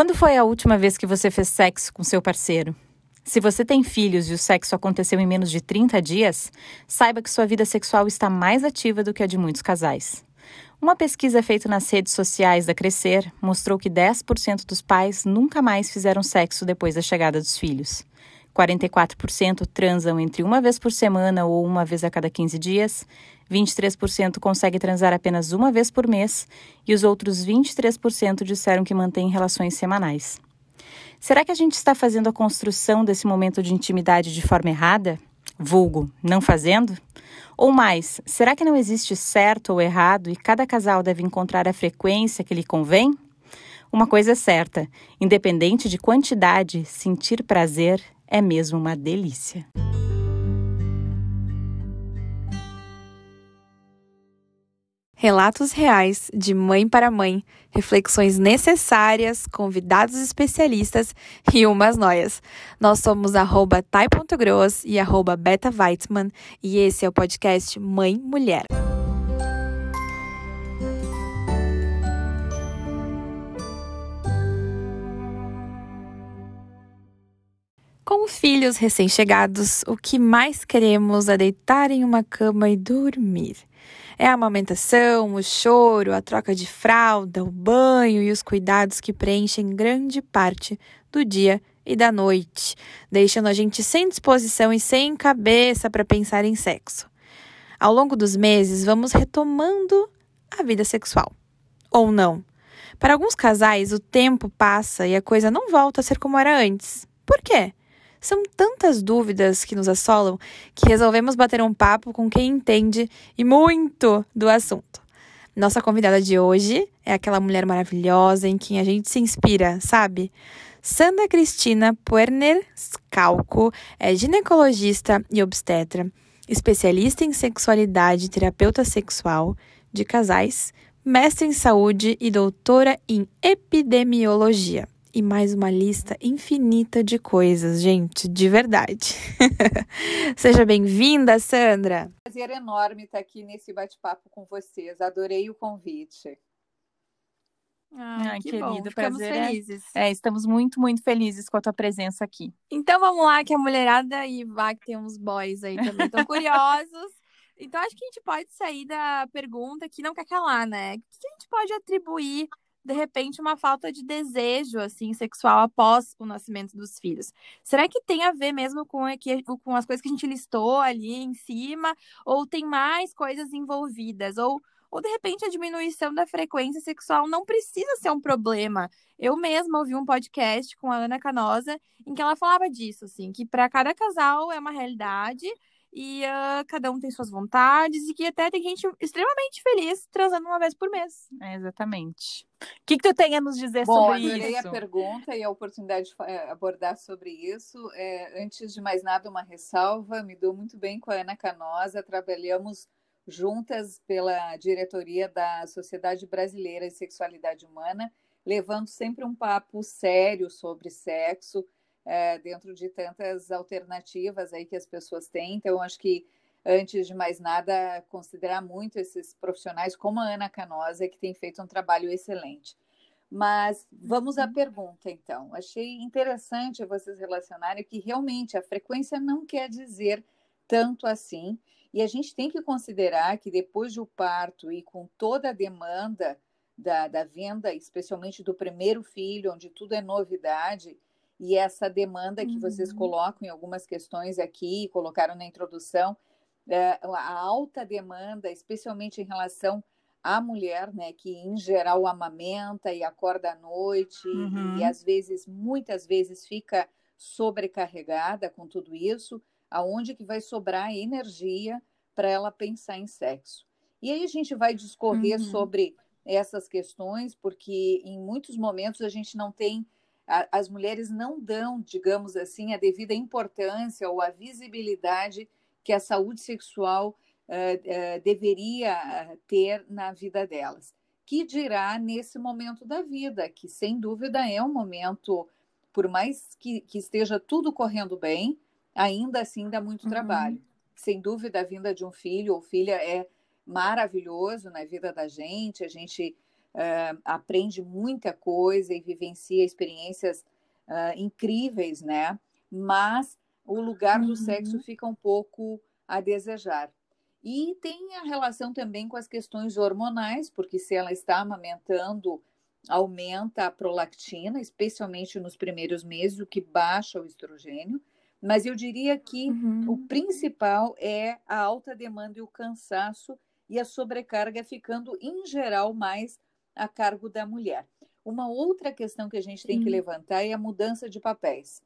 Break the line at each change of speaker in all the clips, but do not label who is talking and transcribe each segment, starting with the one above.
Quando foi a última vez que você fez sexo com seu parceiro? Se você tem filhos e o sexo aconteceu em menos de 30 dias, saiba que sua vida sexual está mais ativa do que a de muitos casais. Uma pesquisa feita nas redes sociais da Crescer mostrou que 10% dos pais nunca mais fizeram sexo depois da chegada dos filhos. 44% transam entre uma vez por semana ou uma vez a cada 15 dias, 23% consegue transar apenas uma vez por mês e os outros 23% disseram que mantêm relações semanais. Será que a gente está fazendo a construção desse momento de intimidade de forma errada? Vulgo, não fazendo? Ou mais, será que não existe certo ou errado e cada casal deve encontrar a frequência que lhe convém? Uma coisa é certa: independente de quantidade, sentir prazer é mesmo uma delícia.
Relatos reais de mãe para mãe, reflexões necessárias, convidados especialistas e umas noias. Nós somos arroba e arroba beta e esse é o podcast Mãe Mulher. Com filhos recém-chegados, o que mais queremos é deitar em uma cama e dormir. É a amamentação, o choro, a troca de fralda, o banho e os cuidados que preenchem grande parte do dia e da noite, deixando a gente sem disposição e sem cabeça para pensar em sexo. Ao longo dos meses, vamos retomando a vida sexual. Ou não. Para alguns casais, o tempo passa e a coisa não volta a ser como era antes. Por quê? São tantas dúvidas que nos assolam que resolvemos bater um papo com quem entende e muito do assunto. Nossa convidada de hoje é aquela mulher maravilhosa em quem a gente se inspira, sabe? Sandra Cristina Puerner Scalco é ginecologista e obstetra, especialista em sexualidade e terapeuta sexual de casais, mestre em saúde e doutora em epidemiologia e mais uma lista infinita de coisas, gente, de verdade. Seja bem-vinda, Sandra.
Prazer enorme estar aqui nesse bate-papo com vocês. Adorei o convite.
Ah, que querido, prazer. É felizes. É, é, estamos muito, muito felizes com a tua presença aqui.
Então vamos lá, que a mulherada e vai que tem uns boys aí também estão curiosos. Então acho que a gente pode sair da pergunta que não quer calar, né? O que a gente pode atribuir de repente uma falta de desejo assim sexual após o nascimento dos filhos. Será que tem a ver mesmo com, com as coisas que a gente listou ali em cima ou tem mais coisas envolvidas ou ou de repente a diminuição da frequência sexual não precisa ser um problema. Eu mesma ouvi um podcast com a Ana Canosa em que ela falava disso, assim, que para cada casal é uma realidade e uh, cada um tem suas vontades e que até tem gente extremamente feliz transando uma vez por mês.
É, exatamente. O que, que tu tem a nos dizer
Bom,
sobre isso?
adorei a pergunta e a oportunidade de eh, abordar sobre isso. É, antes de mais nada, uma ressalva. Me dou muito bem com a Ana Canosa. Trabalhamos juntas pela diretoria da Sociedade Brasileira de Sexualidade Humana, levando sempre um papo sério sobre sexo, é, dentro de tantas alternativas aí que as pessoas têm. Então, acho que, antes de mais nada, considerar muito esses profissionais, como a Ana Canosa, que tem feito um trabalho excelente. Mas vamos à uhum. pergunta, então. Achei interessante vocês relacionarem que realmente a frequência não quer dizer tanto assim. E a gente tem que considerar que depois do parto e com toda a demanda da, da venda, especialmente do primeiro filho, onde tudo é novidade, e essa demanda que uhum. vocês colocam em algumas questões aqui, colocaram na introdução, é, a alta demanda, especialmente em relação à mulher, né, que em geral amamenta e acorda à noite uhum. e, e às vezes, muitas vezes fica sobrecarregada com tudo isso, aonde que vai sobrar energia para ela pensar em sexo. E aí a gente vai discorrer uhum. sobre essas questões, porque em muitos momentos a gente não tem as mulheres não dão, digamos assim, a devida importância ou a visibilidade que a saúde sexual uh, uh, deveria eh, ter na vida delas. Que dirá nesse momento da vida, que sem dúvida é um momento, por mais que, que esteja tudo correndo bem, ainda assim dá muito uhum. trabalho. Sem dúvida, a vinda de um filho ou filha é maravilhoso na vida da gente, a gente uh, aprende muita coisa e vivencia experiências uh, incríveis, né? Mas o lugar do sexo uhum. fica um pouco a desejar. E tem a relação também com as questões hormonais, porque se ela está amamentando, aumenta a prolactina, especialmente nos primeiros meses, o que baixa o estrogênio. Mas eu diria que uhum. o principal é a alta demanda e o cansaço e a sobrecarga ficando, em geral, mais a cargo da mulher. Uma outra questão que a gente tem Sim. que levantar é a mudança de papéis,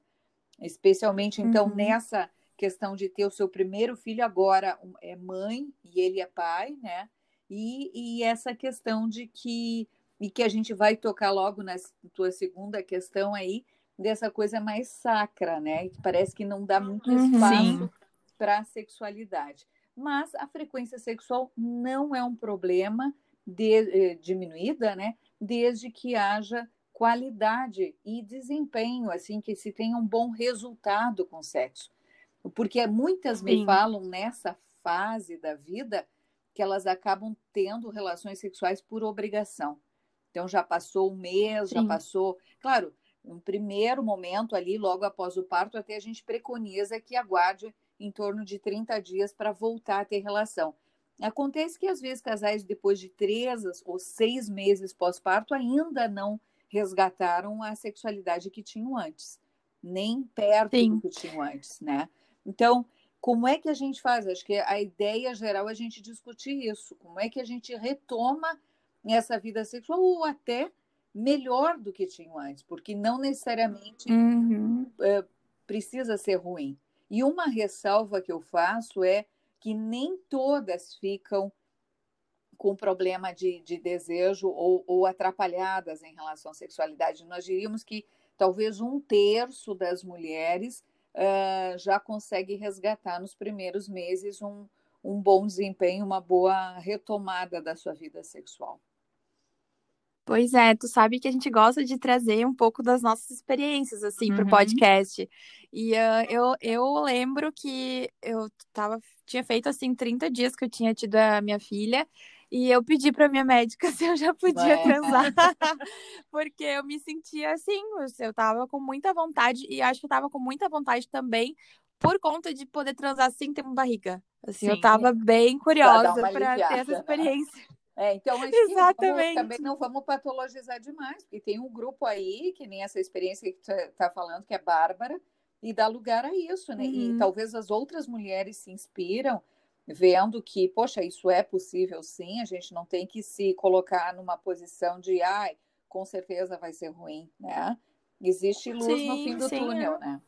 especialmente, então, uhum. nessa questão de ter o seu primeiro filho agora é mãe e ele é pai, né? E, e essa questão de que e que a gente vai tocar logo na tua segunda questão aí dessa coisa mais sacra, né? Que parece que não dá muito uhum. espaço para a sexualidade. Mas a frequência sexual não é um problema de, eh, diminuída, né? Desde que haja qualidade e desempenho, assim, que se tenha um bom resultado com o sexo. Porque muitas Sim. me falam nessa fase da vida que elas acabam tendo relações sexuais por obrigação. Então já passou um mês, Sim. já passou. Claro, um primeiro momento ali, logo após o parto, até a gente preconiza que aguarde em torno de 30 dias para voltar a ter relação. Acontece que às vezes casais, depois de três ou seis meses pós-parto, ainda não resgataram a sexualidade que tinham antes, nem perto Sim. do que tinham antes, né? Então, como é que a gente faz? Acho que a ideia geral é a gente discutir isso. Como é que a gente retoma essa vida sexual ou até melhor do que tinham antes, porque não necessariamente uhum. é, precisa ser ruim. E uma ressalva que eu faço é que nem todas ficam com problema de, de desejo ou, ou atrapalhadas em relação à sexualidade. Nós diríamos que talvez um terço das mulheres uh, já consegue resgatar nos primeiros meses um, um bom desempenho, uma boa retomada da sua vida sexual.
Pois é, tu sabe que a gente gosta de trazer um pouco das nossas experiências, assim, uhum. pro podcast. E uh, eu, eu lembro que eu tava, tinha feito, assim, 30 dias que eu tinha tido a minha filha. E eu pedi para minha médica se eu já podia transar, porque eu me sentia assim, eu tava com muita vontade e acho que eu tava com muita vontade também por conta de poder transar sem ter uma barriga. Assim, Sim. eu tava bem curiosa para ter essa experiência.
É, então, Exatamente. também não vamos patologizar demais, porque tem um grupo aí, que nem essa experiência que tu está falando, que é Bárbara, e dá lugar a isso, né? Uhum. E talvez as outras mulheres se inspiram vendo que, poxa, isso é possível sim, a gente não tem que se colocar numa posição de, ai, com certeza vai ser ruim, né? Existe luz sim, no fim do sim, túnel, é. né?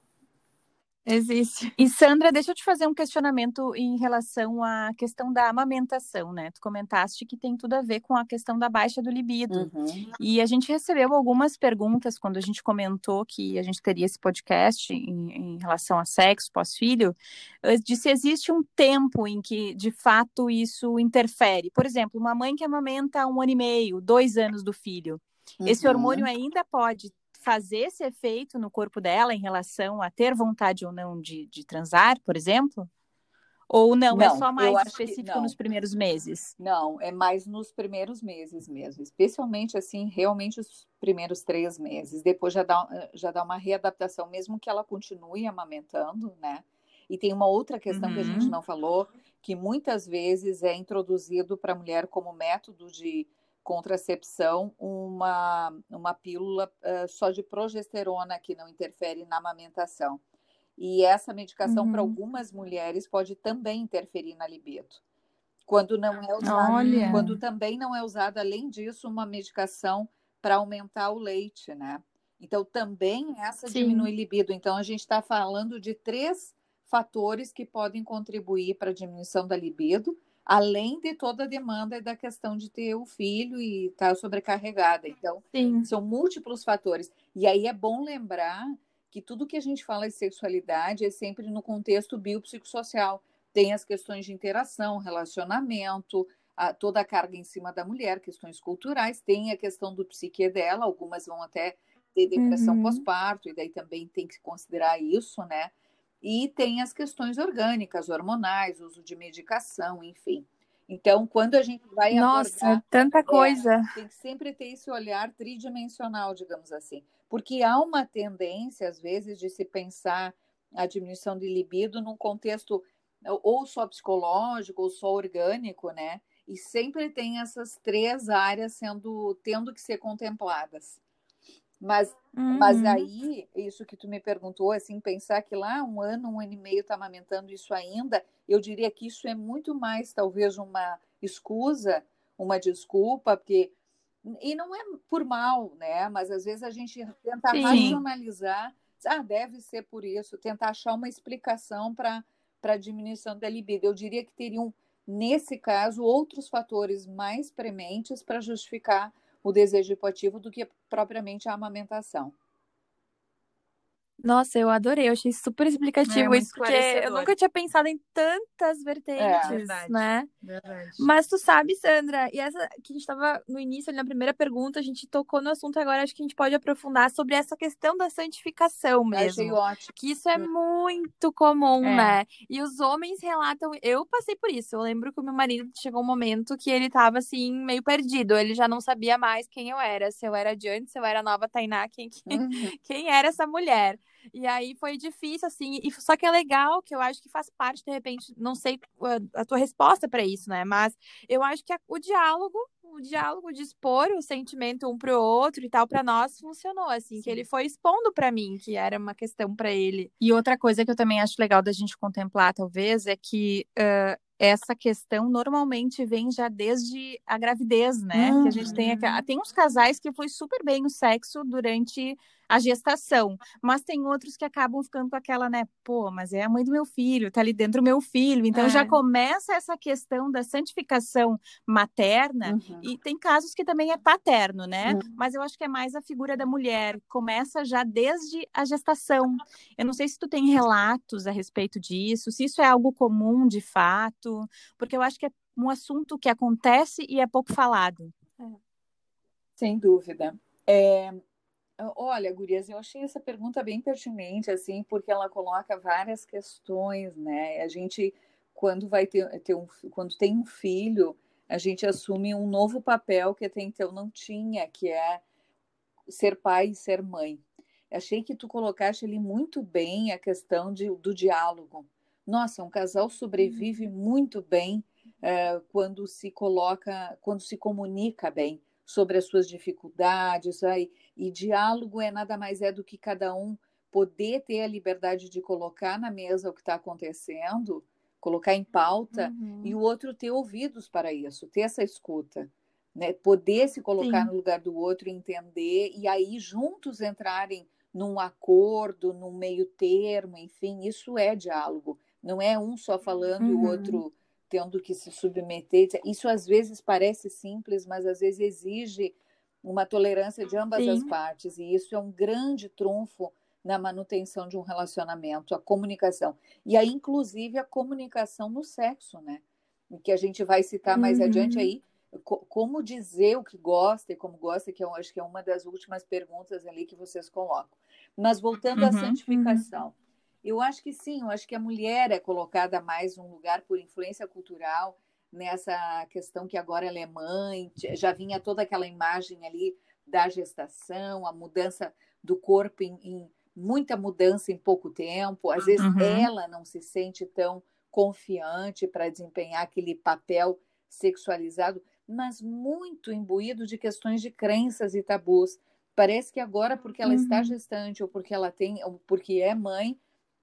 Existe. E Sandra, deixa eu te fazer um questionamento em relação à questão da amamentação, né? Tu comentaste que tem tudo a ver com a questão da baixa do libido. Uhum. E a gente recebeu algumas perguntas quando a gente comentou que a gente teria esse podcast em, em relação a sexo pós-filho, eh, de se existe um tempo em que, de fato, isso interfere. Por exemplo, uma mãe que amamenta um ano e meio, dois anos do filho. Uhum. Esse hormônio ainda pode fazer esse efeito no corpo dela em relação a ter vontade ou não de, de transar, por exemplo? Ou não, é não é só mais específico nos primeiros meses?
Não, é mais nos primeiros meses mesmo, especialmente assim, realmente os primeiros três meses. Depois já dá, já dá uma readaptação, mesmo que ela continue amamentando, né? E tem uma outra questão uhum. que a gente uhum. não falou, que muitas vezes é introduzido para a mulher como método de contracepção uma, uma pílula uh, só de progesterona que não interfere na amamentação. E essa medicação uhum. para algumas mulheres pode também interferir na libido. Quando não é usada, Olha. quando também não é usada, além disso, uma medicação para aumentar o leite, né? Então também essa Sim. diminui libido. Então a gente está falando de três fatores que podem contribuir para a diminuição da libido além de toda a demanda da questão de ter o filho e estar tá sobrecarregada. Então, Sim. são múltiplos fatores. E aí é bom lembrar que tudo que a gente fala de sexualidade é sempre no contexto biopsicossocial. Tem as questões de interação, relacionamento, a, toda a carga em cima da mulher, questões culturais, tem a questão do psique dela, algumas vão até ter depressão uhum. pós-parto, e daí também tem que considerar isso, né? E tem as questões orgânicas, hormonais, uso de medicação, enfim. Então, quando a gente vai
Nossa,
abordar,
tanta coisa.
É, tem que sempre ter esse olhar tridimensional, digamos assim. Porque há uma tendência, às vezes, de se pensar a diminuição de libido num contexto ou só psicológico ou só orgânico, né? E sempre tem essas três áreas sendo tendo que ser contempladas. Mas, uhum. mas aí, isso que tu me perguntou, assim, pensar que lá um ano, um ano e meio está amamentando isso ainda, eu diria que isso é muito mais, talvez, uma escusa, uma desculpa, porque. E não é por mal, né? Mas às vezes a gente tenta Sim. racionalizar, ah, deve ser por isso, tentar achar uma explicação para a diminuição da libido. Eu diria que teriam, nesse caso, outros fatores mais prementes para justificar o desejo hipoativo do que propriamente a amamentação.
Nossa, eu adorei, eu achei super explicativo é, isso, porque eu nunca tinha pensado em tantas vertentes, é, verdade, né? Verdade. Mas tu sabe, Sandra, e essa que a gente estava no início, na primeira pergunta, a gente tocou no assunto agora, acho que a gente pode aprofundar sobre essa questão da santificação mesmo.
Achei ótimo.
Que isso é muito comum, é. né? E os homens relatam, eu passei por isso, eu lembro que o meu marido chegou um momento que ele tava assim, meio perdido, ele já não sabia mais quem eu era, se eu era adiante, se eu era nova Tainá, quem, quem, uhum. quem era essa mulher. E aí foi difícil, assim. E, só que é legal, que eu acho que faz parte, de repente, não sei a, a tua resposta para isso, né? Mas eu acho que a, o diálogo, o diálogo de expor o sentimento um pro outro e tal, para nós funcionou, assim, Sim. que ele foi expondo para mim que era uma questão para ele.
E outra coisa que eu também acho legal da gente contemplar, talvez, é que. Uh, essa questão normalmente vem já desde a gravidez, né? Uhum. Que a gente tem, uhum. tem uns casais que foi super bem o sexo durante a gestação. Mas tem outros que acabam ficando com aquela, né? Pô, mas é a mãe do meu filho, tá ali dentro do meu filho. Então é. já começa essa questão da santificação materna, uhum. e tem casos que também é paterno, né? Uhum. Mas eu acho que é mais a figura da mulher. Começa já desde a gestação. Eu não sei se tu tem relatos a respeito disso, se isso é algo comum de fato, porque eu acho que é um assunto que acontece e é pouco falado. É.
Sem dúvida. É, Olha, Gurias, eu achei essa pergunta bem pertinente, assim, porque ela coloca várias questões, né? A gente, quando vai ter, ter um, quando tem um filho, a gente assume um novo papel que até então não tinha, que é ser pai e ser mãe. Achei que tu colocaste ali muito bem a questão de, do diálogo. Nossa, um casal sobrevive uhum. muito bem é, quando se coloca, quando se comunica bem sobre as suas dificuldades. Aí, e diálogo é nada mais é do que cada um poder ter a liberdade de colocar na mesa o que está acontecendo, colocar em pauta, uhum. e o outro ter ouvidos para isso, ter essa escuta. Né? Poder se colocar Sim. no lugar do outro, entender, e aí juntos entrarem num acordo, num meio termo, enfim, isso é diálogo. Não é um só falando uhum. e o uhum. outro tendo que se submeter. Isso às vezes parece simples, mas às vezes exige uma tolerância de ambas Sim. as partes, e isso é um grande trunfo na manutenção de um relacionamento, a comunicação. E aí, inclusive, a comunicação no sexo, né? Que a gente vai citar mais uhum. adiante aí, como dizer o que gosta e como gosta, que eu acho que é uma das últimas perguntas ali que vocês colocam. Mas voltando uhum. à santificação, uhum. Eu acho que sim, eu acho que a mulher é colocada mais num lugar por influência cultural, nessa questão que agora ela é mãe, já vinha toda aquela imagem ali da gestação, a mudança do corpo em, em muita mudança em pouco tempo. Às vezes uhum. ela não se sente tão confiante para desempenhar aquele papel sexualizado, mas muito imbuído de questões de crenças e tabus. Parece que agora, porque ela uhum. está gestante ou porque ela tem, ou porque é mãe,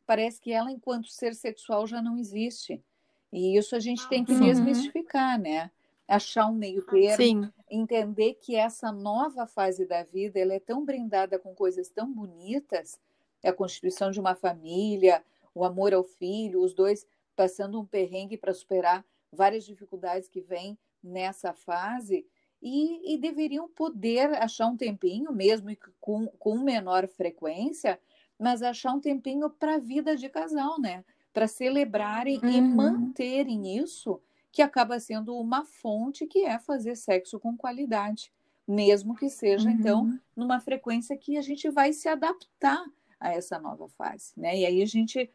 parece que ela, enquanto ser sexual, já não existe. E isso a gente tem que uhum. desmistificar, né? Achar um meio termo, entender que essa nova fase da vida ela é tão brindada com coisas tão bonitas, é a constituição de uma família, o amor ao filho, os dois passando um perrengue para superar várias dificuldades que vêm nessa fase, e, e, deveriam poder achar um tempinho, mesmo com, com menor frequência, mas achar um tempinho para a vida de casal, né? para celebrarem uhum. e manterem isso, que acaba sendo uma fonte que é fazer sexo com qualidade, mesmo que seja, então, uhum. então, numa frequência que a gente vai se adaptar a essa nova fase, né? E aí a gente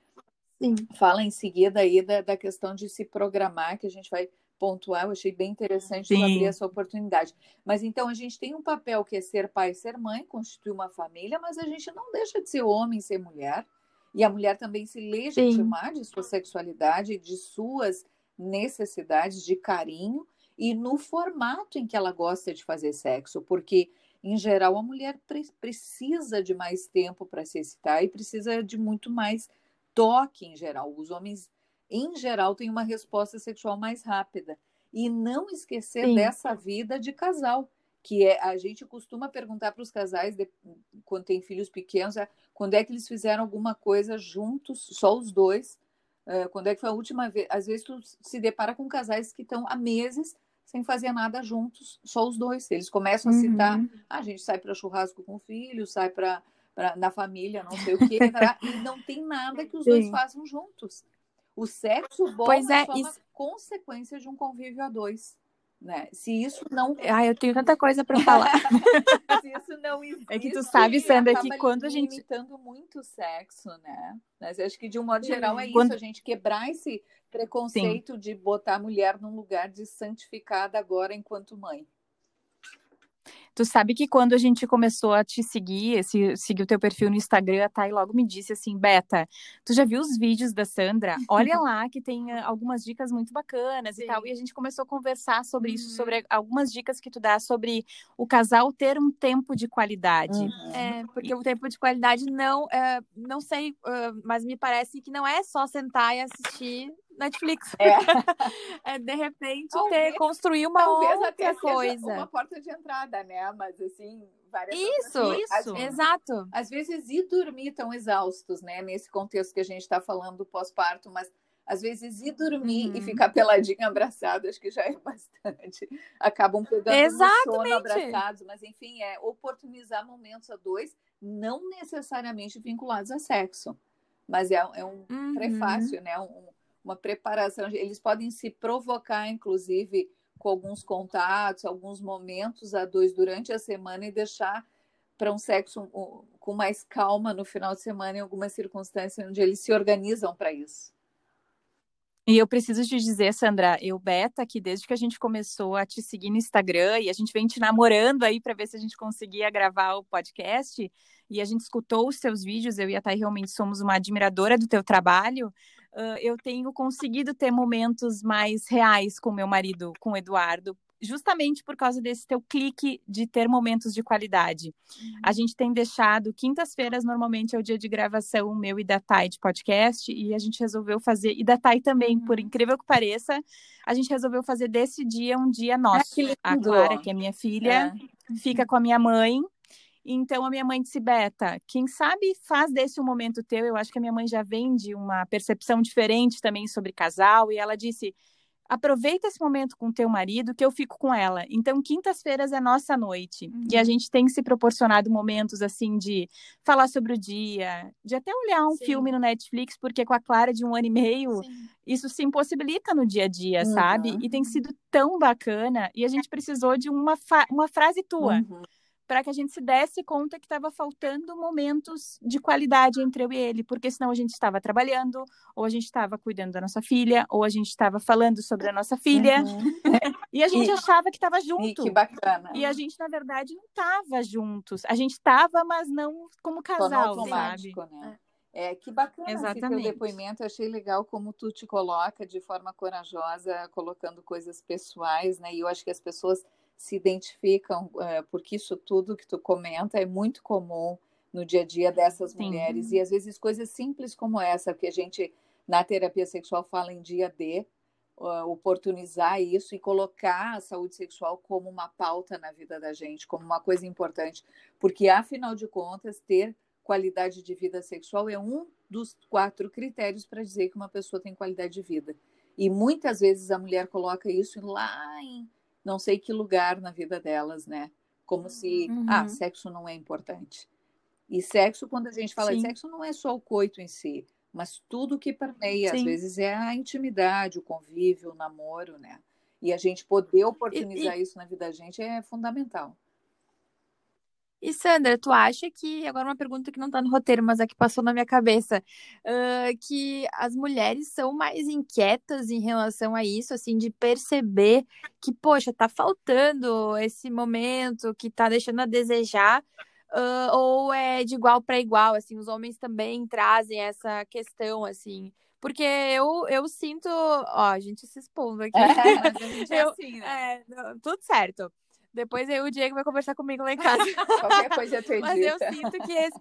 Sim. fala em seguida aí da, da questão de se programar, que a gente vai pontuar, eu achei bem interessante abrir essa oportunidade. Mas então a gente tem um papel que é ser pai ser mãe, constituir uma família, mas a gente não deixa de ser homem, ser mulher, e a mulher também se legitimar Sim. de sua sexualidade, de suas necessidades de carinho e no formato em que ela gosta de fazer sexo, porque em geral a mulher pre precisa de mais tempo para se excitar e precisa de muito mais toque em geral. Os homens em geral têm uma resposta sexual mais rápida e não esquecer Sim. dessa vida de casal que é a gente costuma perguntar para os casais de, quando tem filhos pequenos é, quando é que eles fizeram alguma coisa juntos só os dois uh, quando é que foi a última vez às vezes tu se depara com casais que estão há meses sem fazer nada juntos, só os dois. Eles começam a citar, uhum. ah, a gente sai para churrasco com o filho, sai para na família, não sei o quê, e não tem nada que os Sim. dois façam juntos. O sexo bom pois é, é só isso... uma consequência de um convívio a dois. Né? Se isso não.
Ah, eu tenho tanta coisa para falar.
Se isso não existe.
É que tu sabe, Sandra, que quando a gente.
limitando muito o sexo, né? Mas eu acho que de um modo geral é quando... isso, a gente quebrar esse preconceito Sim. de botar a mulher num lugar de santificada agora enquanto mãe.
Tu sabe que quando a gente começou a te seguir, esse, seguir o teu perfil no Instagram, a Thay logo me disse assim, Beta, tu já viu os vídeos da Sandra? Olha lá que tem uh, algumas dicas muito bacanas Sim. e tal. E a gente começou a conversar sobre uhum. isso, sobre algumas dicas que tu dá sobre o casal ter um tempo de qualidade.
Uhum. É, porque o tempo de qualidade não, é, não sei, mas me parece que não é só sentar e assistir Netflix. É. é de repente talvez, ter, construir uma outra até coisa.
Uma porta de entrada, né? Mas assim, várias
Isso, isso, às, exato.
Às vezes ir dormir tão exaustos, né? Nesse contexto que a gente está falando do pós-parto, mas às vezes ir dormir uhum. e ficar peladinho abraçado, acho que já é bastante. Acabam pegando Exatamente. no sono abraçados, mas enfim, é oportunizar momentos a dois, não necessariamente vinculados a sexo. Mas é, é um uhum. prefácio, né? Um, uma preparação. Eles podem se provocar, inclusive, com alguns contatos, alguns momentos a dois durante a semana e deixar para um sexo com mais calma no final de semana em algumas circunstâncias onde eles se organizam para isso.
E eu preciso te dizer, Sandra, eu, Beta, que desde que a gente começou a te seguir no Instagram e a gente vem te namorando aí para ver se a gente conseguia gravar o podcast, e a gente escutou os seus vídeos, eu e a Thay realmente somos uma admiradora do teu trabalho, uh, eu tenho conseguido ter momentos mais reais com meu marido, com o Eduardo, justamente por causa desse teu clique de ter momentos de qualidade. Uhum. A gente tem deixado quintas-feiras normalmente é o dia de gravação meu e da Thay de podcast e a gente resolveu fazer e da Thay também, uhum. por incrível que pareça, a gente resolveu fazer desse dia um dia nosso. Ah, a Clara, que é minha filha, é. fica com a minha mãe então a minha mãe disse, Beta, quem sabe faz desse um momento teu. Eu acho que a minha mãe já vem de uma percepção diferente também sobre casal. E ela disse: aproveita esse momento com teu marido que eu fico com ela. Então, quintas-feiras é nossa noite. Uhum. E a uhum. gente tem se proporcionado momentos assim de falar sobre o dia, de até olhar um Sim. filme no Netflix, porque com a Clara de um ano e meio, Sim. isso se impossibilita no dia a dia, uhum. sabe? E tem sido tão bacana. E a gente precisou de uma, uma frase tua. Uhum para que a gente se desse conta que estava faltando momentos de qualidade entre eu e ele, porque senão a gente estava trabalhando, ou a gente estava cuidando da nossa filha, ou a gente estava falando sobre a nossa filha, uhum. e a gente e, achava que estava junto. E
que bacana.
E a gente, na verdade, não estava juntos. A gente estava, mas não como casal, sabe?
Né? É, que bacana Exatamente. esse teu depoimento. Eu achei legal como tu te coloca de forma corajosa, colocando coisas pessoais, né? E eu acho que as pessoas se identificam, é, porque isso tudo que tu comenta é muito comum no dia a dia dessas Sim. mulheres. E às vezes coisas simples como essa, que a gente na terapia sexual fala em dia D, oportunizar isso e colocar a saúde sexual como uma pauta na vida da gente, como uma coisa importante. Porque, afinal de contas, ter qualidade de vida sexual é um dos quatro critérios para dizer que uma pessoa tem qualidade de vida. E muitas vezes a mulher coloca isso lá em não sei que lugar na vida delas, né? Como se, ah, uhum. ah, sexo não é importante. E sexo, quando a gente fala Sim. de sexo, não é só o coito em si, mas tudo que permeia. Sim. Às vezes é a intimidade, o convívio, o namoro, né? E a gente poder oportunizar e, e... isso na vida da gente é fundamental.
E Sandra, tu acha que, agora uma pergunta que não tá no roteiro, mas é que passou na minha cabeça, uh, que as mulheres são mais inquietas em relação a isso, assim, de perceber que, poxa, tá faltando esse momento, que tá deixando a desejar, uh, ou é de igual para igual, assim, os homens também trazem essa questão, assim, porque eu, eu sinto, ó, a gente se expondo aqui.
É, mas a gente é assim, né?
É, tudo certo. Depois aí o Diego vai conversar comigo lá em casa.
Qualquer coisa tu
Mas eu sinto que esse.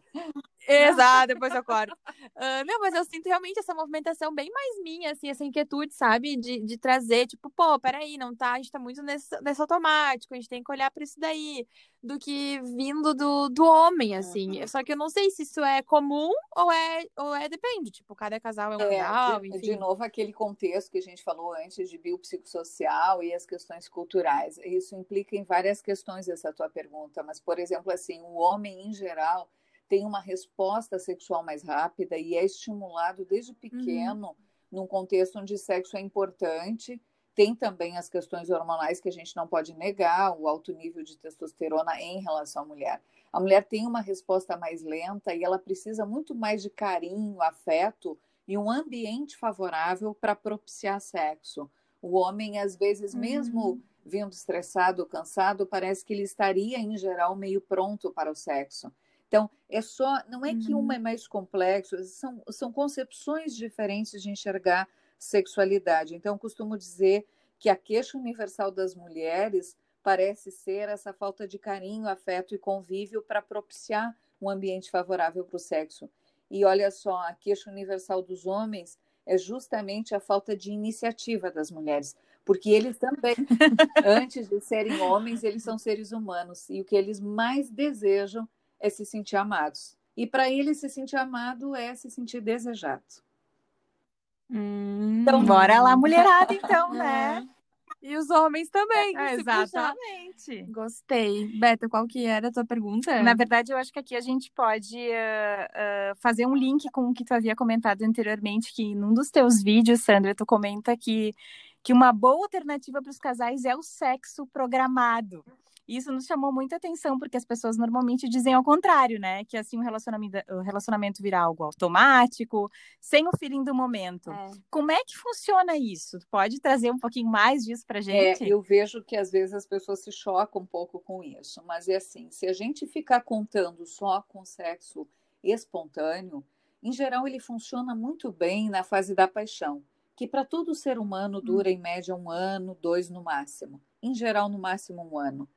Exato, depois eu corto. Ah, não, mas eu sinto realmente essa movimentação bem mais minha, assim, essa inquietude, sabe? De, de trazer, tipo, pô, peraí, não tá? A gente tá muito nesse, nesse automático, a gente tem que olhar pra isso daí, do que vindo do, do homem, assim.
Uhum.
Só que eu não sei se isso é comum ou é, ou é depende. Tipo, cada casal é um
É,
casal,
de,
enfim.
de novo, aquele contexto que a gente falou antes de biopsicossocial e as questões culturais. Isso implica em várias questões essa tua pergunta, mas, por exemplo, assim, o homem em geral tem uma resposta sexual mais rápida e é estimulado desde pequeno num contexto onde sexo é importante. Tem também as questões hormonais que a gente não pode negar, o alto nível de testosterona em relação à mulher. A mulher tem uma resposta mais lenta e ela precisa muito mais de carinho, afeto e um ambiente favorável para propiciar sexo. O homem, às vezes, mesmo vindo estressado, cansado, parece que ele estaria, em geral, meio pronto para o sexo. Então, é só, não é que
Uhum.
uma é mais complexo, são, são concepções diferentes de enxergar sexualidade. Então, eu costumo dizer que a queixa universal das mulheres parece ser essa falta de carinho, afeto e convívio para propiciar um ambiente favorável para o sexo. E olha só, a queixa universal dos homens é justamente a falta de iniciativa das mulheres, porque eles também, antes de serem homens, eles são seres humanos e o que eles mais desejam é se sentir amados. E para eles se sentir amado é se sentir desejado.
Então,
Bora lá, mulherada, então, né?
E os homens também.
É, exatamente.
Gostei. Beta, qual que era a tua pergunta?
Na verdade, eu acho que aqui a gente pode ah, ah, fazer um link com o que tu havia comentado anteriormente, que num dos teus vídeos, Sandra, tu comenta que, que uma boa alternativa para os casais é o sexo programado. Isso nos chamou muita atenção, porque as pessoas normalmente dizem ao contrário, né? Que assim o relacionamento, o relacionamento vira algo automático, sem o feeling do momento.
É.
Como é que funciona isso? Pode trazer um pouquinho mais disso pra
É,
gente?
eu vejo que às vezes as pessoas se chocam um pouco com isso, mas é assim, se a gente ficar contando só com sexo espontâneo, em geral ele funciona muito bem na fase da paixão, que para todo ser humano dura em média um ano, dois no máximo. Em geral, no máximo um ano.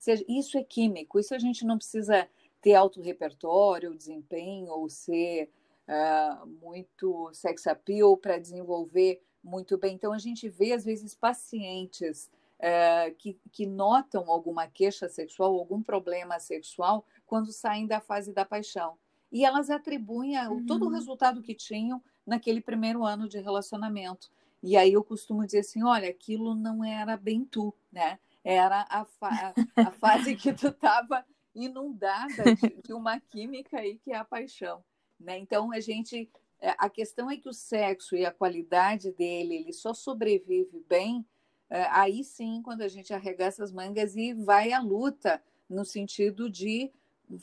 Se- Isso é químico, isso a gente não precisa ter alto repertório, desempenho ou ser ah, muito sex appeal para desenvolver muito bem. Então, a gente vê, às vezes, pacientes eh, que, que notam alguma queixa sexual, algum problema sexual, quando saem da fase da paixão. E elas atribuem a- o- todo o
Uhum.
resultado que tinham naquele primeiro ano de relacionamento. E aí eu costumo dizer assim: olha, aquilo não era bem tu, né? Era a, fa- a- fase que tu estava inundada de, de uma química aí que é a paixão, né? Então a gente, é, a questão é que o sexo e a qualidade dele, ele só sobrevive bem é, aí sim, quando a gente arregaça as mangas e vai à luta no sentido de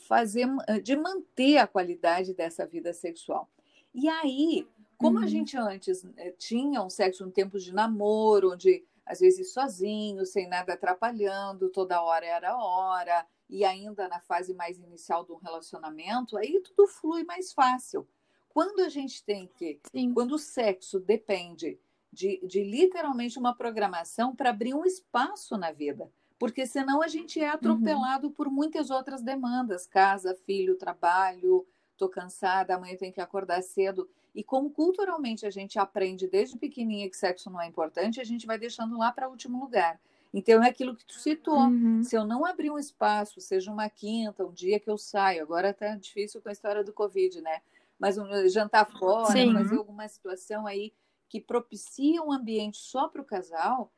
fazer, de manter a qualidade dessa vida sexual. E aí, como a
Uhum.
gente antes eh, tinha um sexo em tempos de namoro, onde às vezes sozinho, sem nada atrapalhando, toda hora era hora, e ainda na fase mais inicial do relacionamento, aí tudo flui mais fácil. Quando a gente tem que
Sim.
quando o sexo depende de, de literalmente uma programação para abrir um espaço na vida. Porque senão a gente é atropelado por muitas outras demandas: casa, filho, trabalho, tô cansada, amanhã tenho que acordar cedo. E como culturalmente a gente aprende desde pequenininha que sexo não é importante, a gente vai deixando lá para último lugar. Então é aquilo que tu citou.
Uhum.
Se eu não abrir um espaço, seja uma quinta, um dia que eu saio, agora tá difícil com a história do Covid, né? Mas um jantar fora,
Sim.
fazer alguma situação aí que propicia um ambiente só para o casal,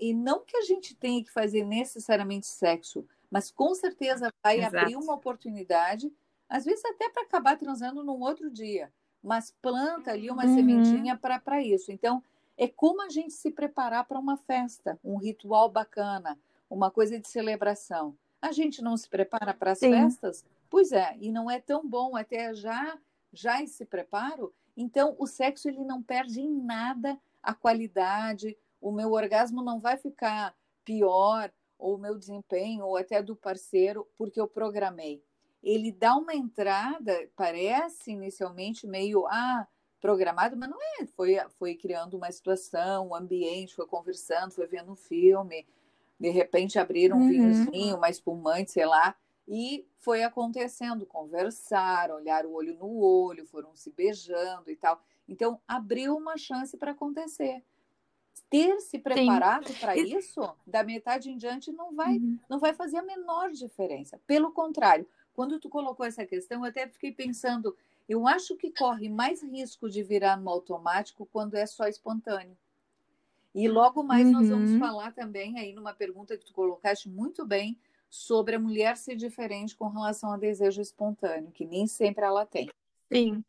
e não que a gente tenha que fazer necessariamente sexo, mas com certeza vai
Exato.
abrir uma oportunidade, às vezes até para acabar transando num outro dia, mas planta ali uma
Uhum.
sementinha para isso. Então, é como a gente se preparar para uma festa, um ritual bacana, uma coisa de celebração. A gente não se prepara para as festas? Pois é, e não é tão bom até já já esse preparo. Então, o sexo ele não perde em nada a qualidade, o meu orgasmo não vai ficar pior, ou o meu desempenho, ou até do parceiro, porque eu programei. Ele dá uma entrada, parece inicialmente meio, ah, programado, mas não é. Foi, foi criando uma situação, um ambiente, foi conversando, foi vendo um filme, de repente abriram um uhum. vinhozinho, uma espumante, sei lá, e foi acontecendo, conversar, olhar o olho no olho, foram se beijando e tal. Então, abriu uma chance para acontecer. Ter se preparado para isso, da metade em diante, não vai, uhum. não vai fazer a menor diferença. Pelo contrário, quando tu colocou essa questão, eu até fiquei pensando, eu acho que corre mais risco de virar no automático quando é só espontâneo. E logo mais uhum. nós vamos uhum. falar também aí numa pergunta que tu colocaste muito bem sobre a mulher ser diferente com relação ao desejo espontâneo, que nem sempre ela tem.
Sim.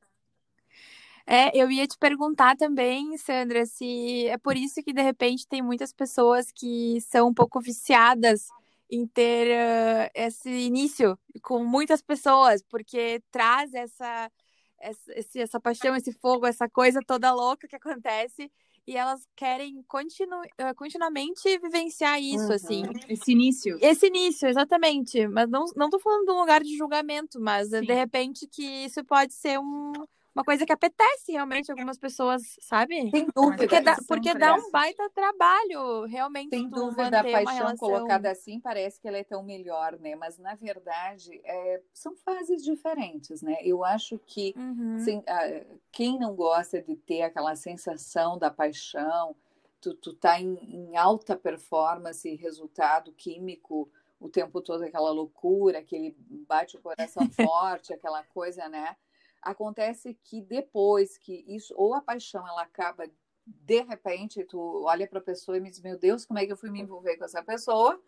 É, eu ia te perguntar também, Sandra, se é por isso que de repente tem muitas pessoas que são um pouco viciadas em ter uh, esse início com muitas pessoas, porque traz essa, essa, essa paixão, esse fogo, essa coisa toda louca que acontece e elas querem continu, uh, continuamente vivenciar isso, uhum. assim.
Esse início.
Esse início, exatamente. Mas não, não tô falando de um lugar de julgamento, mas Sim. de repente que isso pode ser um, uma coisa que apetece realmente algumas pessoas, sabe?
Sem dúvida.
Porque dá, porque dá um baita trabalho, realmente.
Sem dúvida, a paixão relação... colocada assim parece que ela é tão melhor, né? Mas, na verdade, é, são fases diferentes, né? Eu acho que uhum. sem, quem não gosta de ter aquela sensação da paixão, tu, tu tá em, em alta performance, resultado químico o tempo todo, aquela loucura, aquele bate o coração forte, aquela coisa, né? Acontece que depois que isso, ou a paixão ela acaba de repente, tu olha para a pessoa e me diz: Meu Deus, como é que eu fui me envolver com essa pessoa?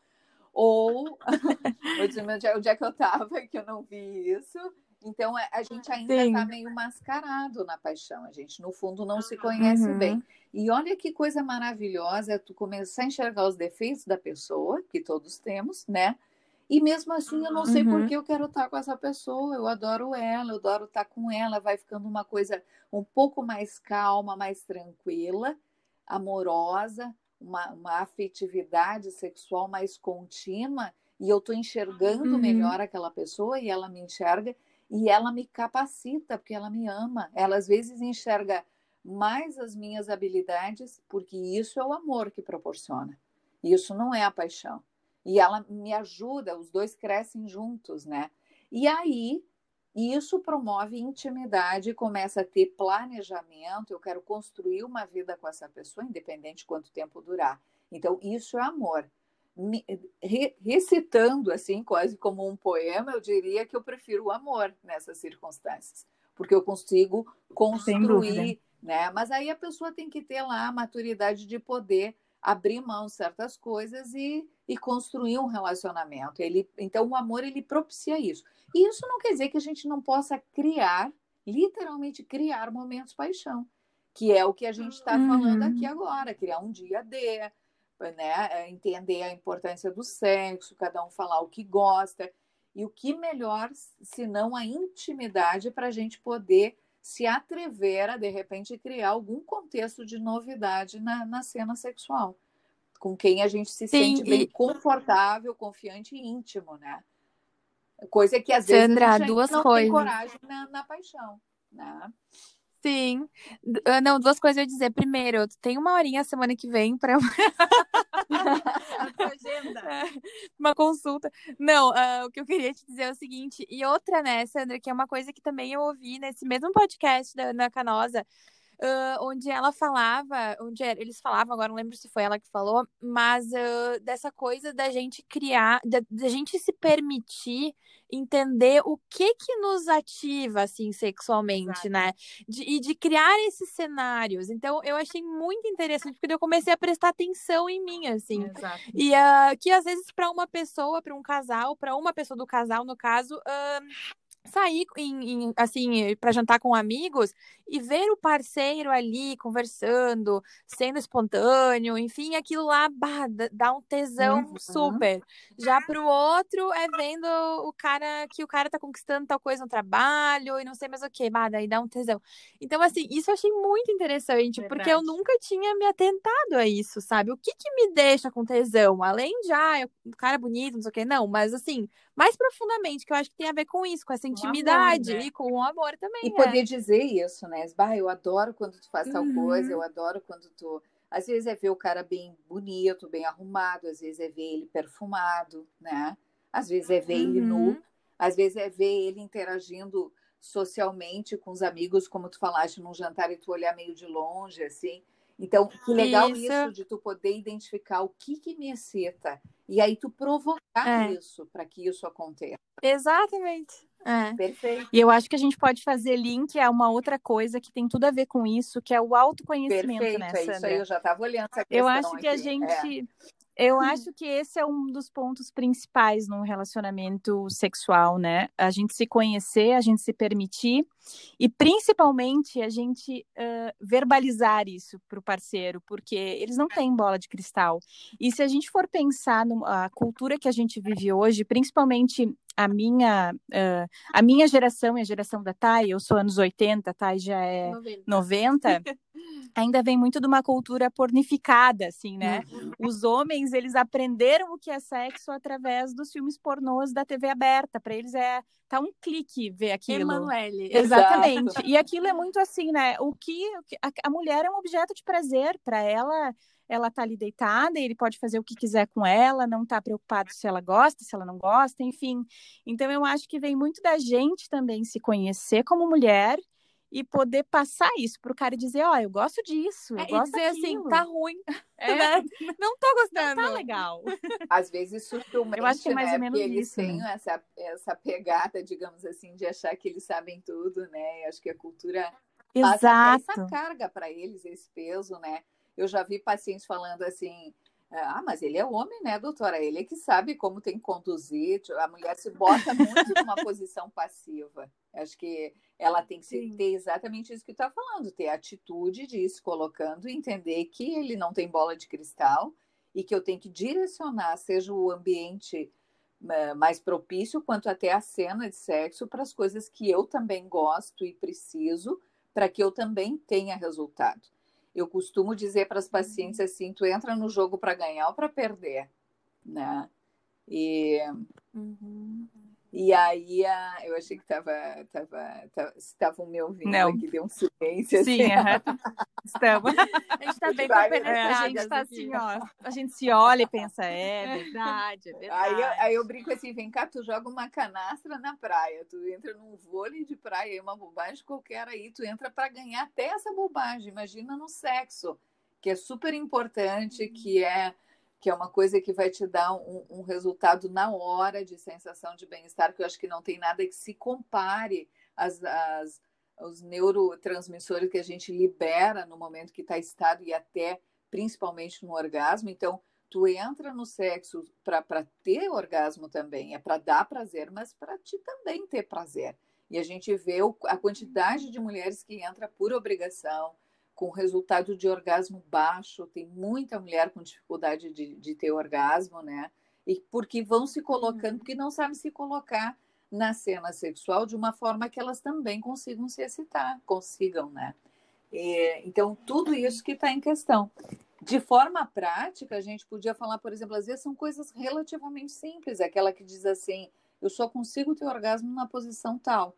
Ou, eu diz, onde é que eu estava que eu não vi isso? Então, é, a gente ainda está meio mascarado na paixão. A gente, no fundo, não se conhece uhum. bem. E olha que coisa maravilhosa é tu começar a enxergar os defeitos da pessoa, que todos temos, né? E mesmo assim, eu não sei uhum. por que eu quero estar com essa pessoa. Eu adoro ela, eu adoro estar com ela. Vai ficando uma coisa um pouco mais calma, mais tranquila, amorosa, uma, uma afetividade sexual mais contínua. E eu estou enxergando uhum. melhor aquela pessoa e ela me enxerga e ela me capacita, porque ela me ama. Ela às vezes enxerga mais as minhas habilidades, porque isso é o amor que proporciona. Isso não é a paixão. E ela me ajuda, os dois crescem juntos, né? E aí, isso promove intimidade, começa a ter planejamento. Eu quero construir uma vida com essa pessoa, independente de quanto tempo durar. Então, isso é amor. Me, re, recitando assim, quase como um poema, eu diria que eu prefiro o amor nessas circunstâncias, porque eu consigo construir, né? Mas aí a pessoa tem que ter lá a maturidade de poder abrir mão de certas coisas e, e construir um relacionamento. Ele, então, o amor ele propicia isso. E isso não quer dizer que a gente não possa criar, literalmente criar momentos de paixão, que é o que a gente está uhum. falando aqui agora, criar um dia D, né? É, entender a importância do sexo, cada um falar o que gosta. E o que melhor, se não a intimidade, para a gente poder se atrever a, de repente, criar algum contexto de novidade na, na cena sexual, com quem a gente se Sim, sente bem confortável, confiante e íntimo, né? Coisa que às vezes Sandra, a gente duas não coisas. tem coragem na, na paixão, né?
Sim. Ah, não, duas coisas eu ia dizer. Primeiro, tem uma horinha semana que vem para agenda. uma consulta. Não, uh, o que eu queria te dizer é o seguinte. E outra, né, Sandra, que é uma coisa que também eu ouvi nesse mesmo podcast da Ana Canosa, uh, onde ela falava, onde eles falavam, agora não lembro se foi ela que falou, mas uh, dessa coisa da gente criar, da, da, gente se permitir entender o que que nos ativa, assim, sexualmente, Exato. né? De, e de criar esses cenários. Então, eu achei muito interessante, porque eu comecei a prestar atenção em mim, assim. Exato. E uh, que às vezes para uma pessoa, para um casal, para uma pessoa do casal, no caso, sair em, em assim para jantar com amigos e ver o parceiro ali conversando, sendo espontâneo, enfim, aquilo lá bah, dá um tesão uhum. super. Já pro outro é vendo o cara que o cara tá conquistando tal coisa no trabalho e não sei mais o que, bah, daí dá um tesão. Então assim, isso eu achei muito interessante, Verdade. porque eu nunca tinha me atentado a isso, sabe? O que que me deixa com tesão, além de ah, o cara é bonito, não sei o que, não, mas assim, mais profundamente, que eu acho que tem a ver com isso, com essa intimidade amor, né? e com o amor também.
E é. poder dizer isso, né? Bah, eu adoro quando tu faz tal uhum. coisa, eu adoro quando tu. Às vezes é ver o cara bem bonito, bem arrumado, às vezes é ver ele perfumado, né? Às vezes é ver uhum. ele nu, uhum. às vezes é ver ele interagindo socialmente com os amigos, como tu falaste num jantar e tu olhar meio de longe, assim. Então, que legal isso, isso de tu poder identificar o que que me excita e aí tu provocar é. isso para que isso aconteça.
Exatamente.
É. Perfeito. E eu acho que a gente pode fazer link a uma outra coisa que tem tudo a ver com isso, que é o autoconhecimento,
Perfeito,
né,
Sandra? É isso aí, eu já estava olhando essa questão
Eu acho que
aqui.
a gente... É eu acho que esse é um dos pontos principais num relacionamento sexual, né? A gente se conhecer, a gente se permitir e principalmente a gente uh, verbalizar isso para o parceiro, porque eles não têm bola de cristal. E se a gente for pensar na cultura que a gente vive hoje, principalmente a minha, uh, a minha geração e a geração da Thay, eu sou anos 80, a Thay já é 90, 90 ainda vem muito de uma cultura pornificada, assim, né? Uhum. Os homens, eles aprenderam o que é sexo através dos filmes pornôs da TV aberta. Para eles é tá um clique ver aquilo.
Emanuele.
Exatamente. Exato. E aquilo é muito assim, né? O que a, a mulher é um objeto de prazer para ela ela tá ali deitada, ele pode fazer o que quiser com ela, não tá preocupado se ela gosta, se ela não gosta, enfim. Então eu acho que vem muito da gente também se conhecer como mulher e poder passar isso pro cara e dizer, ó, oh, eu gosto disso, eu é, gosto
dizer
daquilo.
assim, tá ruim. É, né? não tô gostando.
Não tá legal.
Às vezes sutilmente,
eu acho que é mais
né?
ou menos
Porque
isso,
eles têm né? essa, essa pegada, digamos assim, de achar que eles sabem tudo, né? E acho que a cultura
Exato.
passa essa carga para eles, esse peso, né? Eu já vi pacientes falando assim, ah, mas ele é homem, né, doutora? Ele é que sabe como tem que conduzir. A mulher se bota muito numa posição passiva. Acho que ela tem que ter exatamente isso que está falando, ter a atitude de ir se colocando e entender que ele não tem bola de cristal e que eu tenho que direcionar, seja o ambiente eh, mais propício, quanto até a cena de sexo, para as coisas que eu também gosto e preciso, para que eu também tenha resultado. Eu costumo dizer para as pacientes uhum. assim: tu entra no jogo para ganhar ou para perder, né? E, uhum. E aí a, eu achei que estava tava, tava, estavam me ouvindo Não. aqui, deu um silêncio.
Sim,
assim.
estamos. A gente está bem compenetrada. A gente está assim, ó. A gente se olha e pensa, é verdade, é verdade.
Aí eu, aí eu brinco assim: vem cá, tu joga uma canastra na praia, tu entra num vôlei de praia, uma bobagem qualquer aí, tu entra para ganhar até essa bobagem. Imagina no sexo, que é super importante, que é que é uma coisa que vai te dar um, um resultado na hora de sensação de bem-estar, que eu acho que não tem nada que se compare às, às, aos neurotransmissores que a gente libera no momento que está estado e até principalmente no orgasmo. Então, tu entra no sexo para ter orgasmo também, é para dar prazer, mas para ti também ter prazer. E a gente vê o, a quantidade de mulheres que entra por obrigação, com resultado de orgasmo baixo, tem muita mulher com dificuldade de, de ter orgasmo, né? E porque vão se colocando, uhum. porque não sabem se colocar na cena sexual de uma forma que elas também consigam se excitar, consigam, né? E, então, tudo isso que está em questão. De forma prática, a gente podia falar, por exemplo, às vezes são coisas relativamente simples, aquela que diz assim, eu só consigo ter orgasmo na posição tal.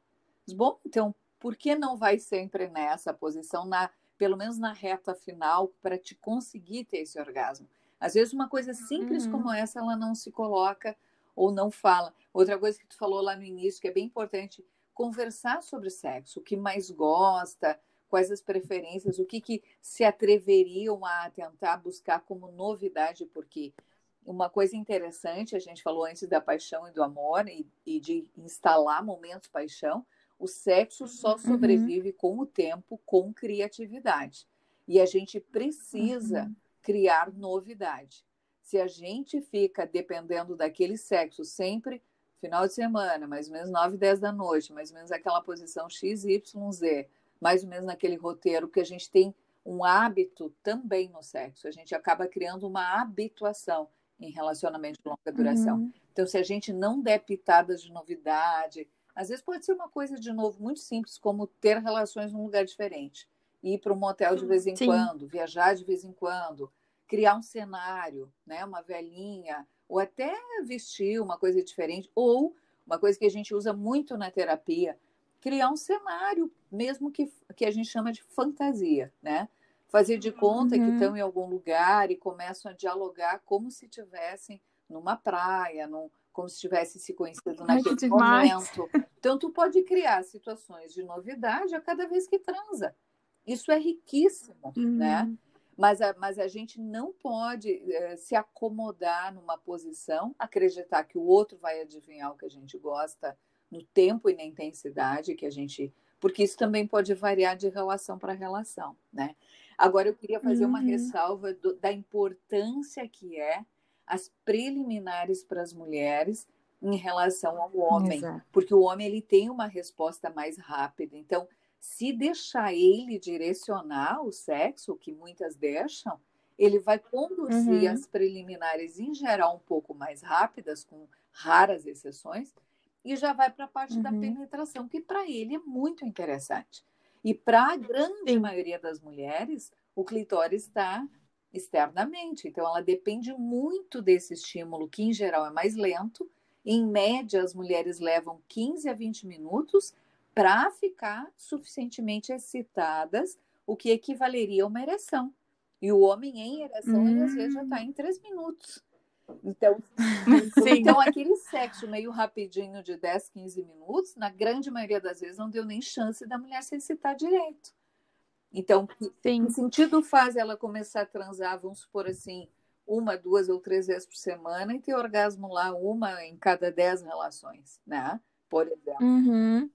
Bom, então, por que não vai sempre nessa posição, na pelo menos na reta final, para te conseguir ter esse orgasmo. Às vezes uma coisa simples uhum. como essa, ela não se coloca ou não fala. Outra coisa que tu falou lá no início, que é bem importante, conversar sobre sexo, o que mais gosta, quais as preferências, o que, que se atreveriam a tentar buscar como novidade, porque uma coisa interessante, a gente falou antes da paixão e do amor e, e de instalar momentos paixão, o sexo só uhum. sobrevive uhum. com o tempo, com criatividade. E a gente precisa uhum. criar novidade. Se a gente fica dependendo daquele sexo sempre, final de semana, mais ou menos 9, 10 da noite, mais ou menos aquela posição X, Y, Z, mais ou menos naquele roteiro, que a gente tem um hábito também no sexo. A gente acaba criando uma habituação em relacionamento de longa duração. Uhum. Então, se a gente não der pitadas de novidade, às vezes pode ser uma coisa, de novo, muito simples, como ter relações num lugar diferente. Ir para um motel de vez em Sim. quando, viajar de vez em quando, criar um cenário, né? uma velhinha, ou até vestir uma coisa diferente, ou uma coisa que a gente usa muito na terapia, criar um cenário, mesmo que, que a gente chama de fantasia, né? Fazer de conta uhum. que estão em algum lugar e começam a dialogar como se tivessem numa praia, num, como se tivessem se conhecido naquele momento. Então, tu pode criar situações de novidade a cada vez que transa. Isso é riquíssimo, né? uhum. né? Mas a, mas a gente não pode é, se acomodar numa posição, acreditar que o outro vai adivinhar o que a gente gosta no tempo e na intensidade que a gente. Porque isso também pode variar de relação para relação, né? Agora, eu queria fazer uhum. uma ressalva do, da importância que é as preliminares para as mulheres em relação ao homem, Exato. porque o homem ele tem uma resposta mais rápida. Então, se deixar ele direcionar o sexo, que muitas deixam, ele vai conduzir uhum. as preliminares em geral um pouco mais rápidas, com raras exceções, e já vai para a parte uhum. da penetração, que para ele é muito interessante. E para a grande maioria das mulheres, o clitóris está externamente, então ela depende muito desse estímulo, que em geral é mais lento. Em média, as mulheres levam 15 a 20 minutos para ficar suficientemente excitadas, o que equivaleria a uma ereção. E o homem em ereção, hum. ele às vezes já está em três minutos. Então, então, aquele sexo meio rapidinho de 10, 15 minutos, na grande maioria das vezes, não deu nem chance da mulher se excitar direito. Então, Sim. que sentido faz ela começar a transar, vamos supor assim, uma, duas ou três vezes por semana e ter orgasmo lá uma em cada dez relações, né? Por exemplo.
Uhum.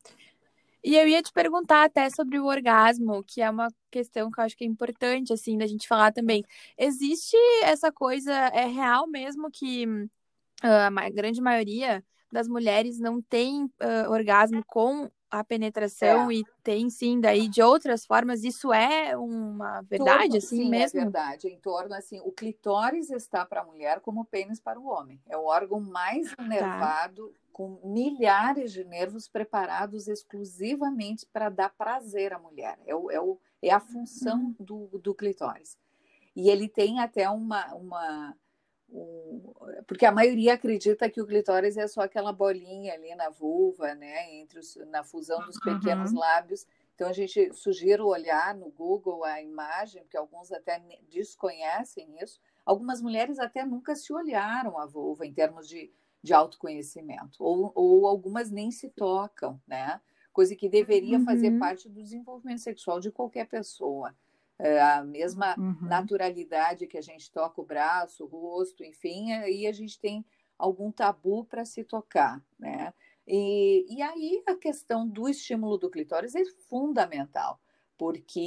E eu ia te perguntar até sobre o orgasmo, que é uma questão que eu acho que é importante, assim, da gente falar também. Existe essa coisa, é real mesmo que uh, a grande maioria das mulheres não tem uh, orgasmo com a penetração é. e tem sim daí de outras formas isso é uma verdade
Tudo,
assim
sim, é
mesmo
é verdade em torno assim o clitóris está para a mulher como o pênis para o homem é o órgão mais tá. inervado tá com milhares de nervos preparados exclusivamente para dar prazer à mulher. É, o, é, o, é a função uhum. do, do clitóris. E ele tem até uma. uma um, porque a maioria acredita que o clitóris é só aquela bolinha ali na vulva, né, entre os, na fusão dos pequenos uhum. lábios. Então a gente sugiro olhar no Google a imagem, porque alguns até desconhecem isso. Algumas mulheres até nunca se olharam a vulva em termos de de autoconhecimento, ou, ou algumas nem se tocam, né? Coisa que deveria uhum. fazer parte do desenvolvimento sexual de qualquer pessoa. É a mesma uhum. naturalidade que a gente toca o braço, o rosto, enfim, aí a gente tem algum tabu para se tocar, né? E, e aí a questão do estímulo do clitóris é fundamental, porque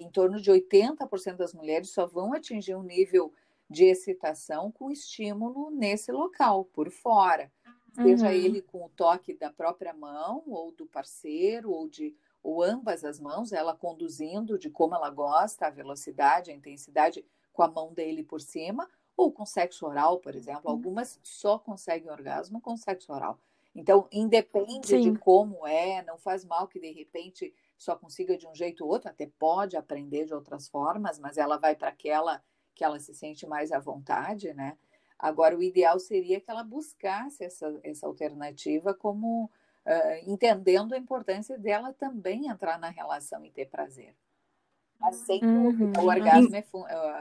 em torno de 80% das mulheres só vão atingir um nível de excitação com estímulo nesse local, por fora. Seja uhum. ele com o toque da própria mão, ou do parceiro, ou de ou ambas as mãos, ela conduzindo de como ela gosta, a velocidade, a intensidade com a mão dele por cima, ou com sexo oral, por exemplo. Uhum. Algumas só conseguem orgasmo com sexo oral. Então, independe Sim. de como é, não faz mal que de repente só consiga de um jeito ou outro, até pode aprender de outras formas, mas ela vai para aquela que ela se sente mais à vontade, né? Agora, o ideal seria que ela buscasse essa, essa alternativa como uh, entendendo a importância dela também entrar na relação e ter prazer. Mas sem uhum. o orgasmo, é,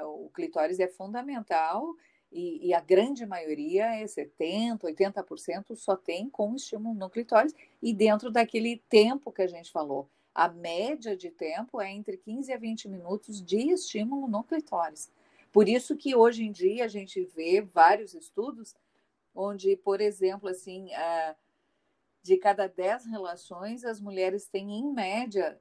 uh, o clitóris é fundamental e, e, a grande maioria, é 70%, 80%, só tem com estímulo no clitóris e dentro daquele tempo que a gente falou. A média de tempo é entre 15 a 20 minutos de estímulo no clitóris. Por isso que hoje em dia a gente vê vários estudos onde, por exemplo, assim, de cada dez relações, as mulheres têm, em média,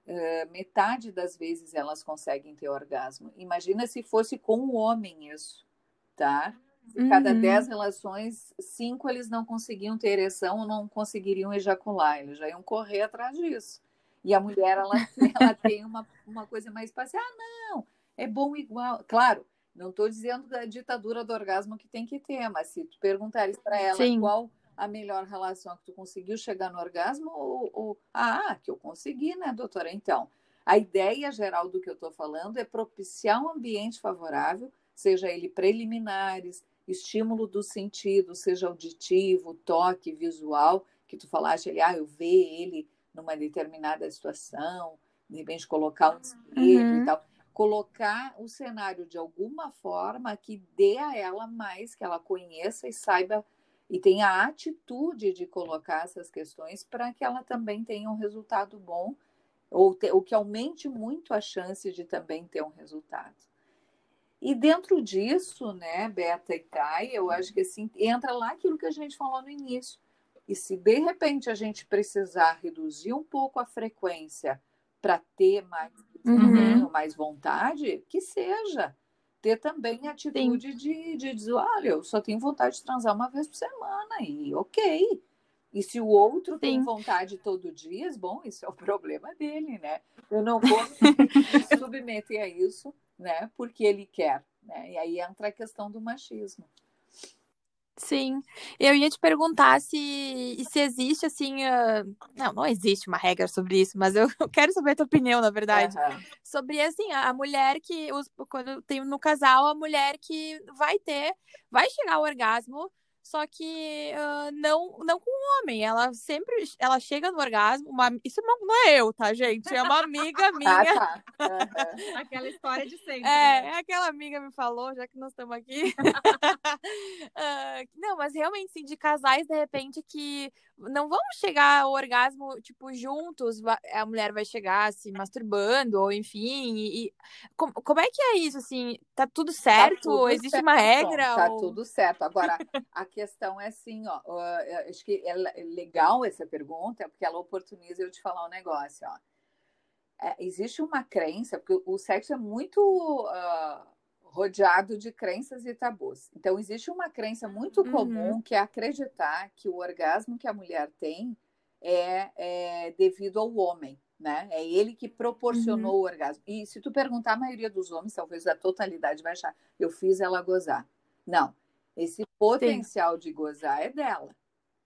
metade das vezes elas conseguem ter orgasmo. Imagina se fosse com o homem isso, tá? de cada uhum. dez relações, cinco eles não conseguiam ter ereção ou não conseguiriam ejacular, eles já iam correr atrás disso. E a mulher, ela, ela tem uma, uma coisa mais passiva. Ah, não, é bom igual. Claro, não estou dizendo da ditadura do orgasmo que tem que ter, mas se tu perguntares para ela Sim. qual a melhor relação que tu conseguiu chegar no orgasmo, ou, ou, ah, que eu consegui, né, doutora? Então, a ideia geral do que eu estou falando é propiciar um ambiente favorável, seja ele preliminares, estímulo do sentido, seja auditivo, toque, visual, que tu falaste ali, ah, eu ver ele numa determinada situação, de repente colocar um espelho uhum. e tal colocar o cenário de alguma forma que dê a ela mais, que ela conheça e saiba e tenha a atitude de colocar essas questões para que ela também tenha um resultado bom ou, te, ou que aumente muito a chance de também ter um resultado. E dentro disso, né, Beta e Kai, eu acho que assim, entra lá aquilo que a gente falou no início. E se de repente a gente precisar reduzir um pouco a frequência para ter mais uhum. mais vontade, que seja. Ter também a atitude de, de dizer, olha, eu só tenho vontade de transar uma vez por semana, e ok. E se o outro Sim. tem vontade todo dia, bom, isso é o problema dele, né? Eu não vou me submeter a isso, né? Porque ele quer, né? E aí entra a questão do machismo.
Sim, eu ia te perguntar se, se existe assim. Uh... Não, não existe uma regra sobre isso, mas eu quero saber a tua opinião, na verdade. Uhum. Sobre assim, a mulher que. Os, quando tem no casal, a mulher que vai ter, vai chegar ao orgasmo só que uh, não não com o homem. Ela sempre ela chega no orgasmo. Uma, isso não, não é eu, tá, gente? É uma amiga ah, minha.
ah, tá. uhum.
aquela história de sempre.
É, né? aquela amiga me falou, já que nós estamos aqui. uh, não, mas realmente, sim, de casais, de repente, que não vão chegar ao orgasmo, tipo, juntos, a mulher vai chegar se masturbando, ou enfim, e, e como, como, é que é isso, assim, tá tudo tá certo? Tá tudo Existe certo, uma regra?
Tá
ou...
tudo certo. Agora, a questão é assim, ó, acho que é legal essa pergunta, porque ela oportuniza eu te falar um negócio, ó. É, existe uma crença, porque o sexo é muito uh, rodeado de crenças e tabus. Então, existe uma crença muito uhum. comum que é acreditar que o orgasmo que a mulher tem é, é devido ao homem, né? É ele que proporcionou uhum. o orgasmo. E se tu perguntar, a maioria dos homens, talvez a totalidade vai achar, eu fiz ela gozar. Não. Esse potencial Sim. de gozar é dela.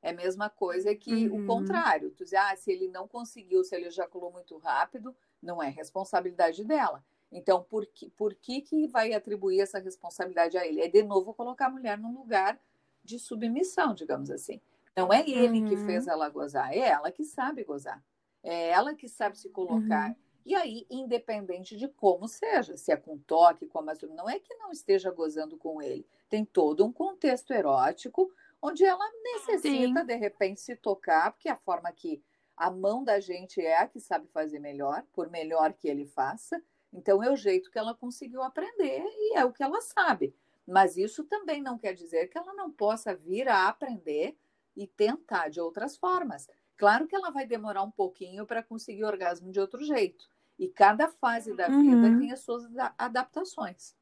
É a mesma coisa que uhum. o contrário. Tu diz, ah, se ele não conseguiu, se ele ejaculou muito rápido, não é responsabilidade dela. Então, por que, por que, que vai atribuir essa responsabilidade a ele? É, de novo, colocar a mulher num lugar de submissão, digamos assim. Não é ele uhum. que fez ela gozar, é ela que sabe gozar. É ela que sabe se colocar. Uhum. E aí, independente de como seja, se é com toque, com a masturbação, não é que não esteja gozando com ele. Tem todo um contexto erótico onde ela necessita, Sim. de repente, se tocar, porque a forma que a mão da gente é a que sabe fazer melhor, por melhor que ele faça. Então, é o jeito que ela conseguiu aprender e é o que ela sabe. Mas isso também não quer dizer que ela não possa vir a aprender e tentar de outras formas. Claro que ela vai demorar um pouquinho para conseguir orgasmo de outro jeito. E cada fase da vida uhum. tem as suas adaptações.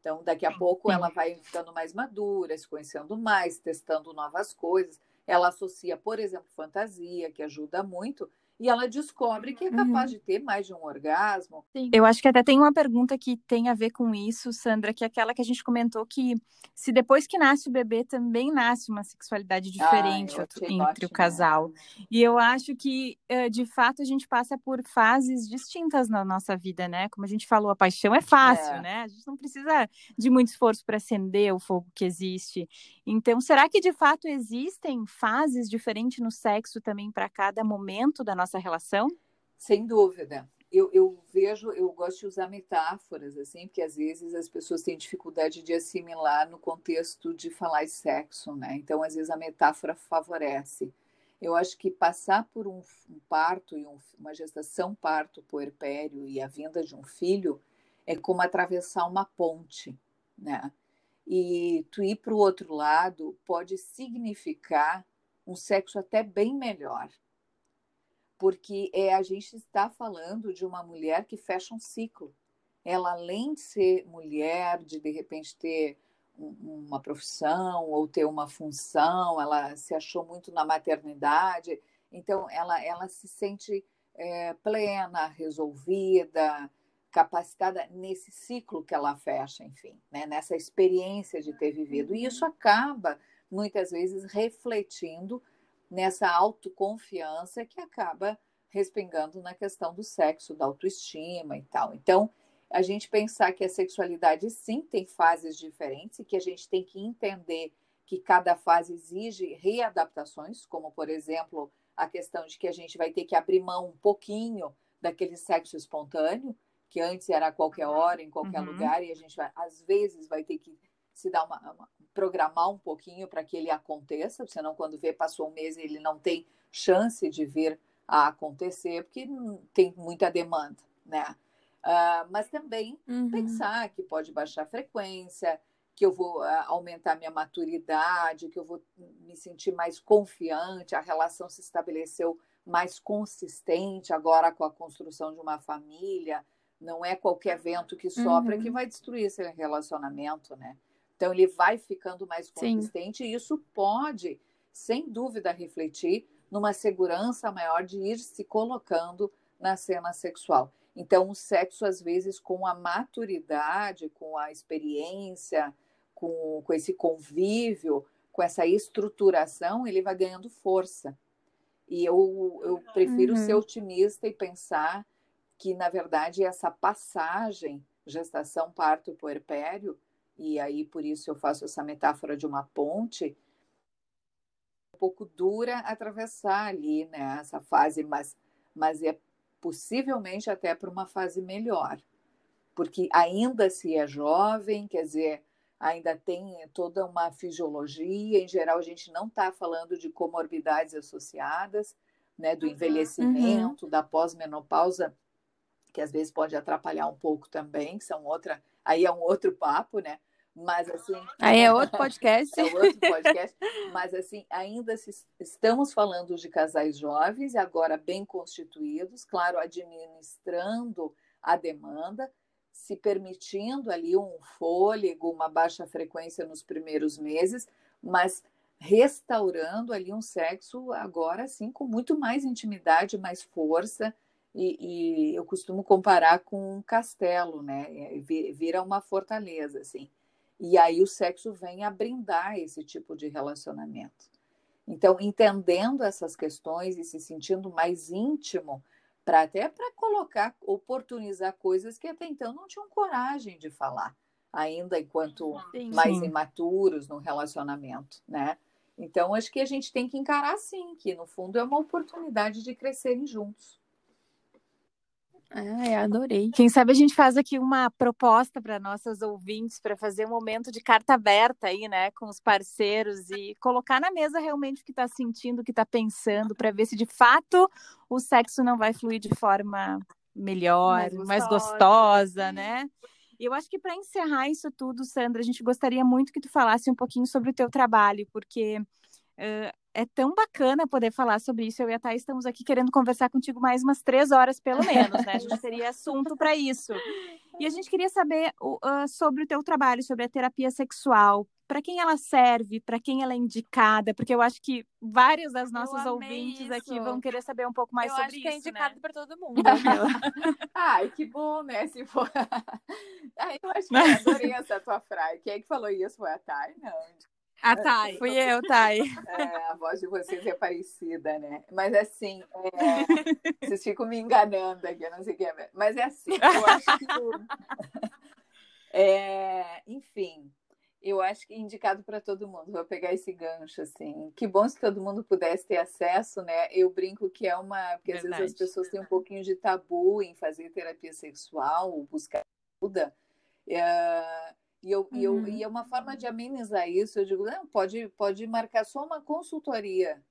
Então, daqui a pouco ela vai ficando mais madura, se conhecendo mais, testando novas coisas. Ela associa, por exemplo, fantasia, que ajuda muito, e ela descobre que é capaz uhum. de ter mais de um orgasmo.
Sim. Eu acho que até tem uma pergunta que tem a ver com isso, Sandra, que é aquela que a gente comentou que se depois que nasce o bebê também nasce uma sexualidade diferente ah, entre ótimo, o casal. Né? E eu acho que eh, de fato a gente passa por fases distintas na nossa vida, né? Como a gente falou, a paixão é fácil, é. né? A gente não precisa de muito esforço para acender o fogo que existe. Então, será que de fato existem fases diferentes no sexo também para cada momento da nossa nossa relação?
Sem dúvida. Eu, eu, vejo, eu gosto de usar metáforas, assim, porque às vezes as pessoas têm dificuldade de assimilar no contexto de falar de sexo, né? Então, às vezes, a metáfora favorece. Eu acho que passar por um, um parto e um, uma gestação parto puerpério e a vinda de um filho é como atravessar uma ponte, né? E tu ir para o outro lado pode significar um sexo até bem melhor, porque é, a gente está falando de uma mulher que fecha um ciclo. Ela, além de ser mulher, de de repente ter uma profissão ou ter uma função, ela se achou muito na maternidade, então ela, ela se sente é, plena, resolvida, capacitada nesse ciclo que ela fecha, enfim, né? nessa experiência de ter vivido. E isso acaba, muitas vezes, refletindo nessa autoconfiança que acaba respingando na questão do sexo, da autoestima e tal. Então, a gente pensar que a sexualidade sim tem fases diferentes e que a gente tem que entender que cada fase exige readaptações, como por exemplo a questão de que a gente vai ter que abrir mão um pouquinho daquele sexo espontâneo, que antes era a qualquer hora, em qualquer uhum. lugar, e a gente vai, às vezes vai ter que se dar uma, uma programar um pouquinho para que ele aconteça, senão quando vê passou um mês ele não tem chance de vir a acontecer, porque tem muita demanda, né? Uh, mas também uhum. pensar que pode baixar a frequência, que eu vou uh, aumentar minha maturidade, que eu vou me sentir mais confiante, a relação se estabeleceu mais consistente agora com a construção de uma família. Não é qualquer vento que sopra uhum. que vai destruir esse relacionamento, né? Então ele vai ficando mais consistente Sim. e isso pode, sem dúvida, refletir numa segurança maior de ir se colocando na cena sexual. Então, o sexo, às vezes, com a maturidade, com a experiência, com, com esse convívio, com essa estruturação, ele vai ganhando força. E eu, eu prefiro uhum. ser otimista e pensar que, na verdade, essa passagem, gestação, parto, puerpério, e aí por isso eu faço essa metáfora de uma ponte, um pouco dura atravessar ali, né, essa fase, mas, mas é possivelmente até para uma fase melhor, porque ainda se é jovem, quer dizer, ainda tem toda uma fisiologia, em geral a gente não está falando de comorbidades associadas, né, do uhum. envelhecimento, uhum. da pós-menopausa, que às vezes pode atrapalhar um pouco também, que são outra, aí é um outro papo, né? Mas assim.
Aí é outro podcast.
é outro podcast. mas assim, ainda se, estamos falando de casais jovens, agora bem constituídos, claro, administrando a demanda, se permitindo ali um fôlego, uma baixa frequência nos primeiros meses, mas restaurando ali um sexo agora sim com muito mais intimidade, mais força. E, e eu costumo comparar com um castelo, né? Vira uma fortaleza, assim. E aí o sexo vem a brindar esse tipo de relacionamento. Então, entendendo essas questões e se sentindo mais íntimo, para até para colocar, oportunizar coisas que até então não tinham coragem de falar, ainda enquanto sim, mais imaturos no relacionamento, né? Então, acho que a gente tem que encarar sim, que no fundo é uma oportunidade de crescerem juntos.
Ai, adorei.
Quem sabe a gente faz aqui uma proposta para nossas ouvintes para fazer um momento de carta aberta aí, né, com os parceiros e colocar na mesa realmente o que está sentindo, o que está pensando, para ver se de fato o sexo não vai fluir de forma melhor, mais gostosa, mais gostosa né? E eu acho que para encerrar isso tudo, Sandra, a gente gostaria muito que tu falasse um pouquinho sobre o teu trabalho, porque uh, é tão bacana poder falar sobre isso. Eu e a Thay estamos aqui querendo conversar contigo mais umas três horas, pelo menos, né? A gente teria assunto para isso. E a gente queria saber uh, sobre o teu trabalho, sobre a terapia sexual. Para quem ela serve, para quem ela é indicada, porque eu acho que vários das nossas ouvintes isso. aqui vão querer saber um pouco mais
eu
sobre
isso. Eu
acho
que é indicado
né?
para todo mundo.
Ai, que bom, né? Se for... Ai, eu acho que eu adorei essa tua frase. Quem é que falou isso? Foi a Thay? Não.
A Thay. Fui eu, Thay.
É, a voz de vocês é parecida, né? Mas assim, é... vocês ficam me enganando aqui, eu não sei o que é. Mas é assim, eu acho que. É... Enfim, eu acho que é indicado para todo mundo. Vou pegar esse gancho, assim. Que bom se todo mundo pudesse ter acesso, né? Eu brinco que é uma. Porque às vezes as pessoas têm um pouquinho de tabu em fazer terapia sexual, buscar ajuda. É e, eu, uhum. e, eu, e é uma forma de amenizar isso. Eu digo, não, pode, pode marcar só uma consultoria.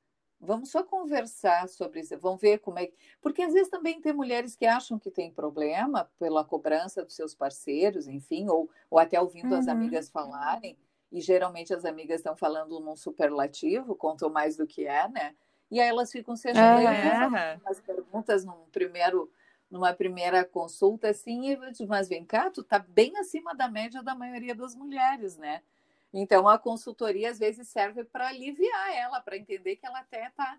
Vamos só conversar sobre isso. Vamos ver como é que. Porque às vezes também tem mulheres que acham que tem problema pela cobrança dos seus parceiros, enfim, ou, ou até ouvindo uhum. as amigas falarem. E geralmente as amigas estão falando num superlativo, contam mais do que é, né? E aí elas ficam se achando é. as perguntas num primeiro numa primeira consulta, assim, e mas vem cá, tu tá bem acima da média da maioria das mulheres, né? Então, a consultoria às vezes serve para aliviar ela, para entender que ela até está.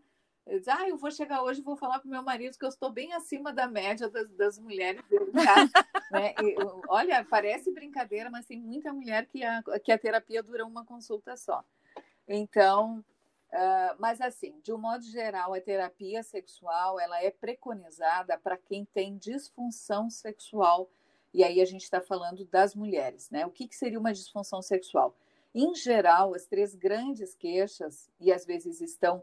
Ah, eu vou chegar hoje e vou falar para meu marido que eu estou bem acima da média das, das mulheres né? e, olha, parece brincadeira, mas tem muita mulher que a, que a terapia dura uma consulta só. Então, uh, mas assim, de um modo geral, a terapia sexual ela é preconizada para quem tem disfunção sexual. E aí a gente está falando das mulheres, né? O que, que seria uma disfunção sexual? Em geral, as três grandes queixas, e às vezes estão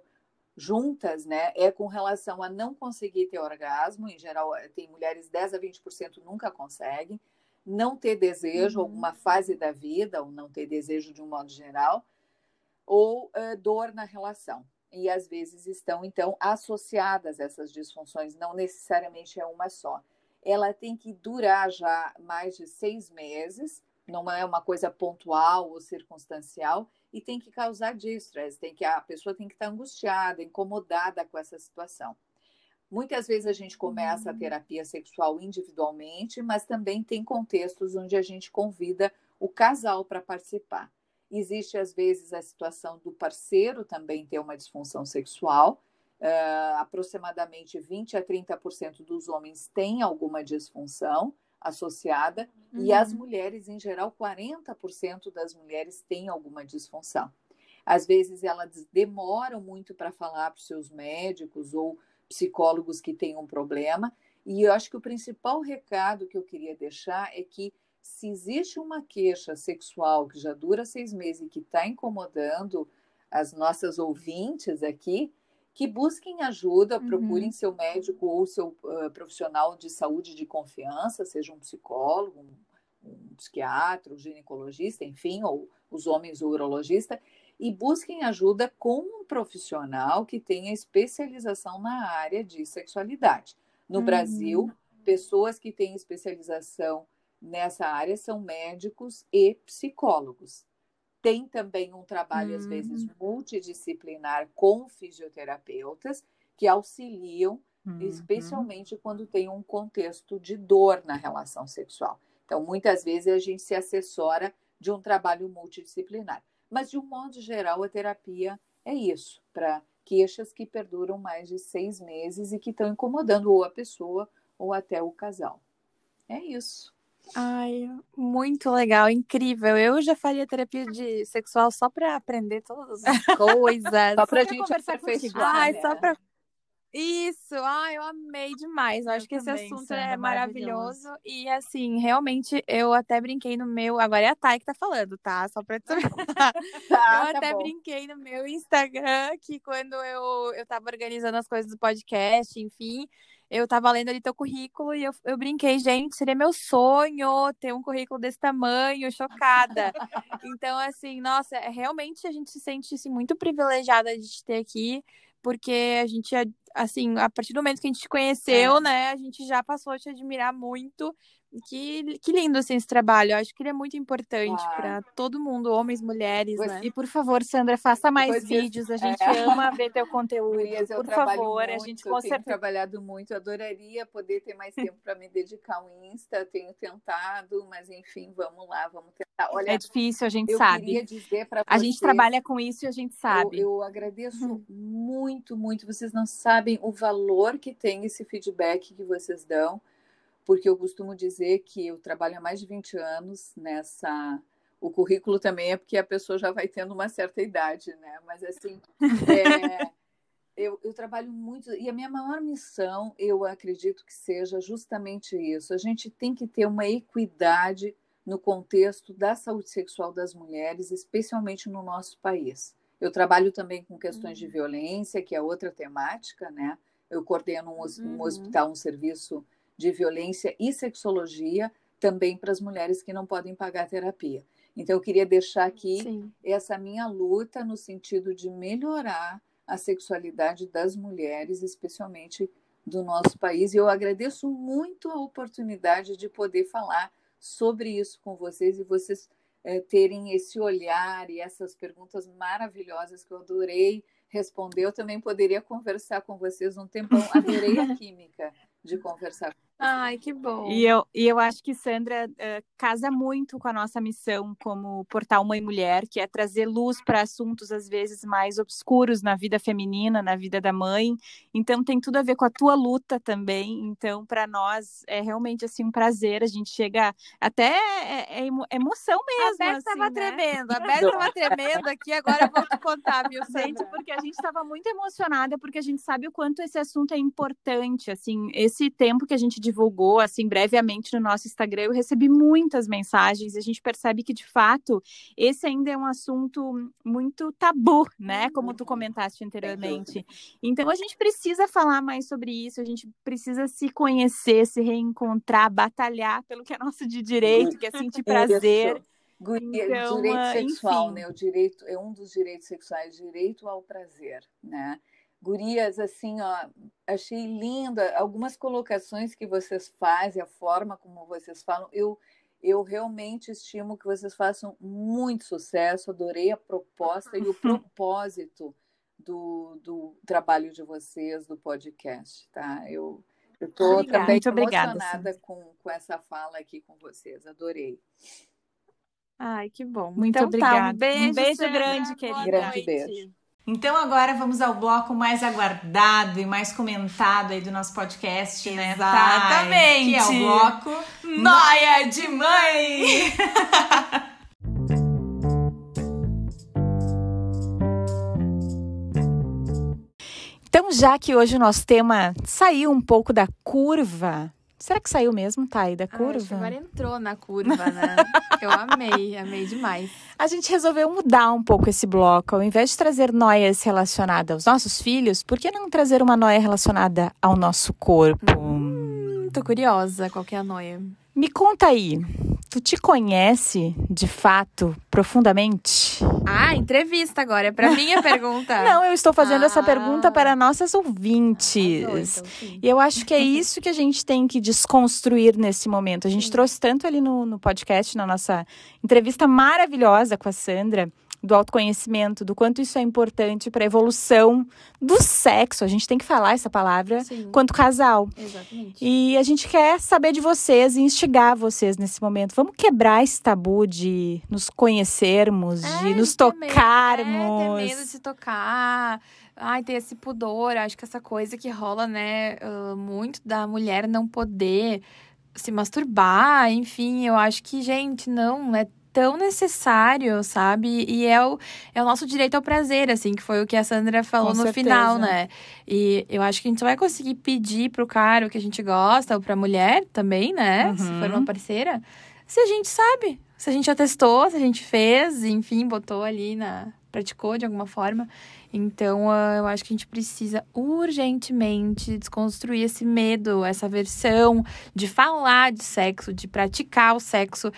juntas, né, é com relação a não conseguir ter orgasmo. Em geral, eh, tem mulheres 10 a 20% nunca conseguem. Não ter desejo, uhum. alguma fase da vida, ou não ter desejo de um modo geral, ou uh, dor na relação. E às vezes estão, então, associadas essas disfunções, não necessariamente é uma só. Ela tem que durar já mais de seis meses não é uma coisa pontual ou circunstancial e tem que causar distress, tem que a pessoa tem que estar angustiada, incomodada com essa situação. Muitas vezes a gente começa a uhum. terapia sexual individualmente, mas também tem contextos onde a gente convida o casal para participar. Existe, às vezes, a situação do parceiro também ter uma disfunção sexual. Uh, aproximadamente 20 a 30% dos homens têm alguma disfunção associada, uhum. e as mulheres, em geral, 40% das mulheres têm alguma disfunção. Às vezes elas demoram muito para falar para os seus médicos ou psicólogos que têm um problema, e eu acho que o principal recado que eu queria deixar é que se existe uma queixa sexual que já dura seis meses e que está incomodando as nossas ouvintes aqui, que busquem ajuda, uhum. procurem seu médico ou seu uh, profissional de saúde de confiança, seja um psicólogo, um, um psiquiatra, um ginecologista, enfim, ou os homens o urologista, e busquem ajuda com um profissional que tenha especialização na área de sexualidade. No uhum. Brasil, pessoas que têm especialização nessa área são médicos e psicólogos. Tem também um trabalho, às vezes, uhum. multidisciplinar com fisioterapeutas que auxiliam, uhum. especialmente quando tem um contexto de dor na relação sexual. Então, muitas vezes a gente se assessora de um trabalho multidisciplinar. Mas, de um modo geral, a terapia é isso, para queixas que perduram mais de seis meses e que estão incomodando ou a pessoa ou até o casal. É isso.
Ai, muito legal, incrível. Eu já faria terapia de sexual só para aprender todas as coisas.
só para a gente conversar contigo.
Ai, né? só para isso, ah, eu amei demais. Eu, eu acho que esse assunto é maravilhoso. maravilhoso. E assim, realmente, eu até brinquei no meu. Agora é a Thay que tá falando, tá? Só pra tu. tá, eu tá até bom. brinquei no meu Instagram que quando eu, eu tava organizando as coisas do podcast, enfim, eu tava lendo ali teu currículo e eu, eu brinquei, gente, seria meu sonho ter um currículo desse tamanho, chocada. então, assim, nossa, é, realmente a gente se sente assim, muito privilegiada de te ter aqui, porque a gente, assim, a partir do momento que a gente te conheceu, é. né, a gente já passou a te admirar muito que, que lindo assim, esse trabalho. Eu acho que ele é muito importante ah. para todo mundo, homens, mulheres, né?
E por favor, Sandra, faça mais pois vídeos. A gente é. ama ver teu conteúdo.
Gurias, por favor, muito, a gente com certeza. trabalhado muito. adoraria poder ter mais tempo para me dedicar ao Insta. Tenho tentado, mas enfim, vamos lá, vamos tentar.
Olha, é difícil, a gente sabe. A gente trabalha com isso e a gente sabe.
Eu, eu agradeço uhum. muito, muito. Vocês não sabem o valor que tem esse feedback que vocês dão porque eu costumo dizer que eu trabalho há mais de 20 anos nessa. O currículo também é porque a pessoa já vai tendo uma certa idade, né? Mas assim, é... eu, eu trabalho muito. E a minha maior missão, eu acredito que seja justamente isso. A gente tem que ter uma equidade no contexto da saúde sexual das mulheres, especialmente no nosso país. Eu trabalho também com questões uhum. de violência, que é outra temática, né? Eu coordeno um, um uhum. hospital, um serviço de violência e sexologia também para as mulheres que não podem pagar terapia. Então, eu queria deixar aqui Sim. essa minha luta no sentido de melhorar a sexualidade das mulheres, especialmente do nosso país. E eu agradeço muito a oportunidade de poder falar sobre isso com vocês e vocês é, terem esse olhar e essas perguntas maravilhosas que eu adorei responder. Eu também poderia conversar com vocês um tempão. Adorei a química de conversar
Ai, que bom.
E eu, e eu acho que Sandra uh, casa muito com a nossa missão como portal Mãe Mulher, que é trazer luz para assuntos às vezes mais obscuros na vida feminina, na vida da mãe. Então tem tudo a ver com a tua luta também. Então para nós é realmente assim um prazer. A gente chega até é, é emoção mesmo.
A Beth estava
assim, né?
tremendo, a Beth estava tremendo aqui. Agora eu vou te contar, viu,
gente? Porque a gente estava muito emocionada porque a gente sabe o quanto esse assunto é importante. Assim, esse tempo que a gente divulgou assim brevemente no nosso Instagram, eu recebi muitas mensagens a gente percebe que de fato esse ainda é um assunto muito tabu, né? Como tu comentaste anteriormente. Então a gente precisa falar mais sobre isso, a gente precisa se conhecer, se reencontrar, batalhar pelo que é nosso de direito, que é sentir prazer.
Guria, então, direito ah, sexual, enfim. né? O direito é um dos direitos sexuais, direito ao prazer, né? Gurias, assim, ó, achei linda algumas colocações que vocês fazem, a forma como vocês falam. Eu, eu realmente estimo que vocês façam muito sucesso, adorei a proposta e o propósito do, do trabalho de vocês, do podcast, tá? Eu estou também muito emocionada obrigada, com, com essa fala aqui com vocês, adorei.
Ai, que bom.
Muito então, obrigada. Tá, um
beijo, um beijo grande, querida.
Grande beijo.
Então agora vamos ao bloco mais aguardado e mais comentado aí do nosso podcast,
né? Exatamente.
Que é o bloco Noia de Mãe. então, já que hoje o nosso tema saiu um pouco da curva Será que saiu mesmo, Thay, da curva?
agora entrou na curva, né? Eu amei, amei demais.
A gente resolveu mudar um pouco esse bloco. Ao invés de trazer noias relacionadas aos nossos filhos, por que não trazer uma noia relacionada ao nosso corpo?
Hum, tô curiosa, qual que é a noia?
Me conta aí, tu te conhece de fato profundamente?
Ah, entrevista agora, é para mim a pergunta.
Não, eu estou fazendo ah. essa pergunta para nossas ouvintes. Ah, então, e eu acho que é isso que a gente tem que desconstruir nesse momento. A gente sim. trouxe tanto ali no, no podcast, na nossa entrevista maravilhosa com a Sandra do autoconhecimento, do quanto isso é importante para a evolução do sexo. A gente tem que falar essa palavra Sim. quanto casal.
Exatamente.
E a gente quer saber de vocês e instigar vocês nesse momento. Vamos quebrar esse tabu de nos conhecermos, é, de nos tocarmos.
Medo, é, ter medo de se tocar. Ai, ter esse pudor. Acho que essa coisa que rola, né, uh, muito da mulher não poder se masturbar, enfim, eu acho que, gente, não, é tão necessário, sabe? E é o, é o nosso direito ao prazer, assim, que foi o que a Sandra falou Com no certeza. final, né? E eu acho que a gente só vai conseguir pedir pro cara o que a gente gosta, ou pra mulher também, né? Uhum. Se for uma parceira, se a gente sabe. Se a gente já testou, se a gente fez, enfim, botou ali na. praticou de alguma forma. Então, uh, eu acho que a gente precisa urgentemente desconstruir esse medo, essa versão de falar de sexo, de praticar o sexo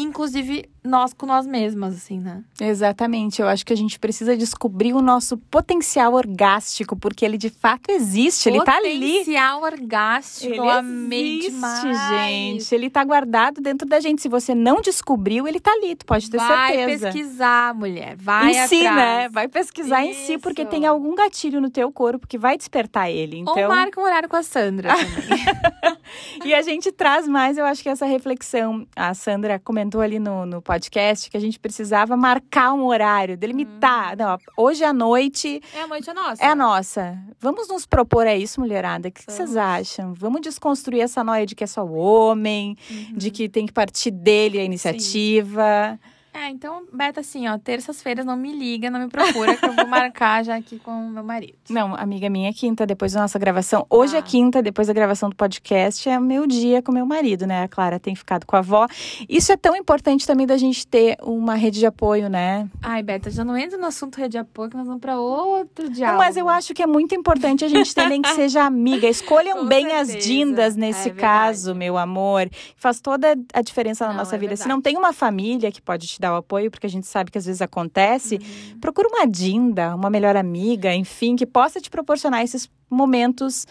inclusive nós com nós mesmas, assim, né?
Exatamente. Eu acho que a gente precisa descobrir o nosso potencial orgástico, porque ele de fato existe. Potencial
ele tá ali. Potencial orgástico, ele amei existe, demais.
gente. Ele tá guardado dentro da gente. Se você não descobriu, ele tá ali, tu pode ter
Vai
certeza.
Vai pesquisar, mulher. Vai
em si, né? Vai pesquisar Isso. em si, porque tem algum gatilho no teu corpo que vai despertar ele. Então... Ou
marca um horário com a Sandra também.
e a gente traz mais, eu acho que essa reflexão. A Sandra comentou ali no, no podcast que a gente precisava marcar um horário, delimitar. Hum. Não, hoje à noite.
É a noite é nossa.
É a nossa. Vamos nos propor a isso, mulherada. O que, que vocês acham? Vamos desconstruir essa noia de que é só o homem, uhum. de que tem que partir dele a iniciativa. Sim.
É, então, Beta, assim, ó, terças-feiras não me liga, não me procura, que eu vou marcar já aqui com o meu marido.
Não, amiga minha, é quinta, depois da nossa gravação. Hoje é ah. é quinta, depois da gravação do podcast, é o meu dia com meu marido, né? A Clara tem ficado com a avó. Isso é tão importante também da gente ter uma rede de apoio, né?
Ai, Beta, já não entra no assunto rede de apoio, que nós vamos pra outro diálogo.
Mas eu acho que é muito importante a gente ter nem que seja amiga. Escolham bem certeza. as dindas nesse é caso, meu amor. Faz toda a diferença na não, nossa é vida. Verdade. Se não tem uma família que pode te dar dar o apoio, porque a gente sabe que às vezes acontece, uhum. procura uma dinda, uma melhor amiga, enfim, que possa te proporcionar esses momentos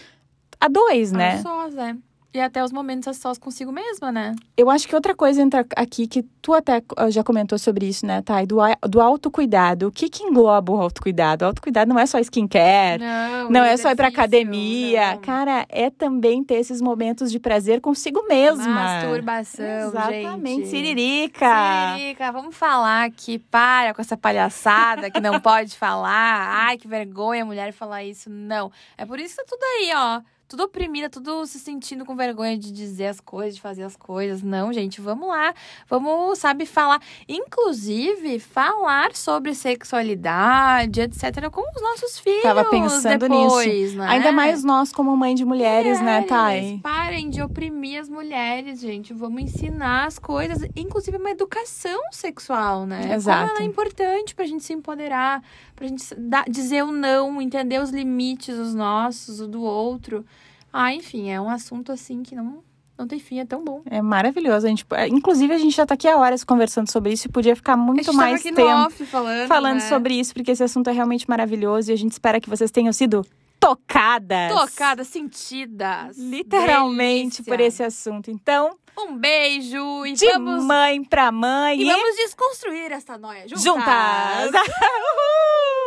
a dois, né?
A sós, é. E até os momentos a sós consigo mesma, né?
Eu acho que outra coisa entra aqui que tu até uh, já comentou sobre isso, né, Thay? Do, do autocuidado. O que que engloba o autocuidado? O autocuidado não é só skincare,
Não,
não é só ir pra academia.
não.
Cara, é também ter esses momentos de prazer consigo mesma.
Masturbação,
Exatamente.
gente.
Siririca.
Siririca, vamos falar aqui, para com essa palhaçada que não pode falar. Ai, que vergonha a mulher falar isso. Não. É por isso que tá tudo aí, ó. Tudo oprimida, tudo se sentindo com vergonha de dizer as coisas, de fazer as coisas. Não, gente, vamos lá. Vamos, sabe, falar. Inclusive, falar sobre sexualidade, etc., com os nossos filhos.
Tava pensando
depois, Né?
Ainda mais nós, como mãe de mulheres, né, Thay?
Mulheres, Parem de oprimir as mulheres, gente. Vamos ensinar as coisas, inclusive uma educação sexual, né?
Exato.
Como ela é importante pra gente se empoderar, pra gente dar, dizer o não, entender os limites, os nossos, o do outro. Ah, enfim, é um assunto assim que não, não tem fim, é tão bom.
É maravilhoso. A gente, inclusive, a gente já tá aqui há horas conversando sobre isso e podia ficar muito mais
aqui
tempo.
no off falando,
falando
né?
sobre isso, porque esse assunto é realmente maravilhoso e a gente espera que vocês tenham sido tocadas.
Tocadas, sentidas.
Literalmente
Delícia.
por esse assunto. Então,
Um beijo e
de
vamos,
mãe pra mãe
e vamos desconstruir essa noia juntas.
juntas. Uhul!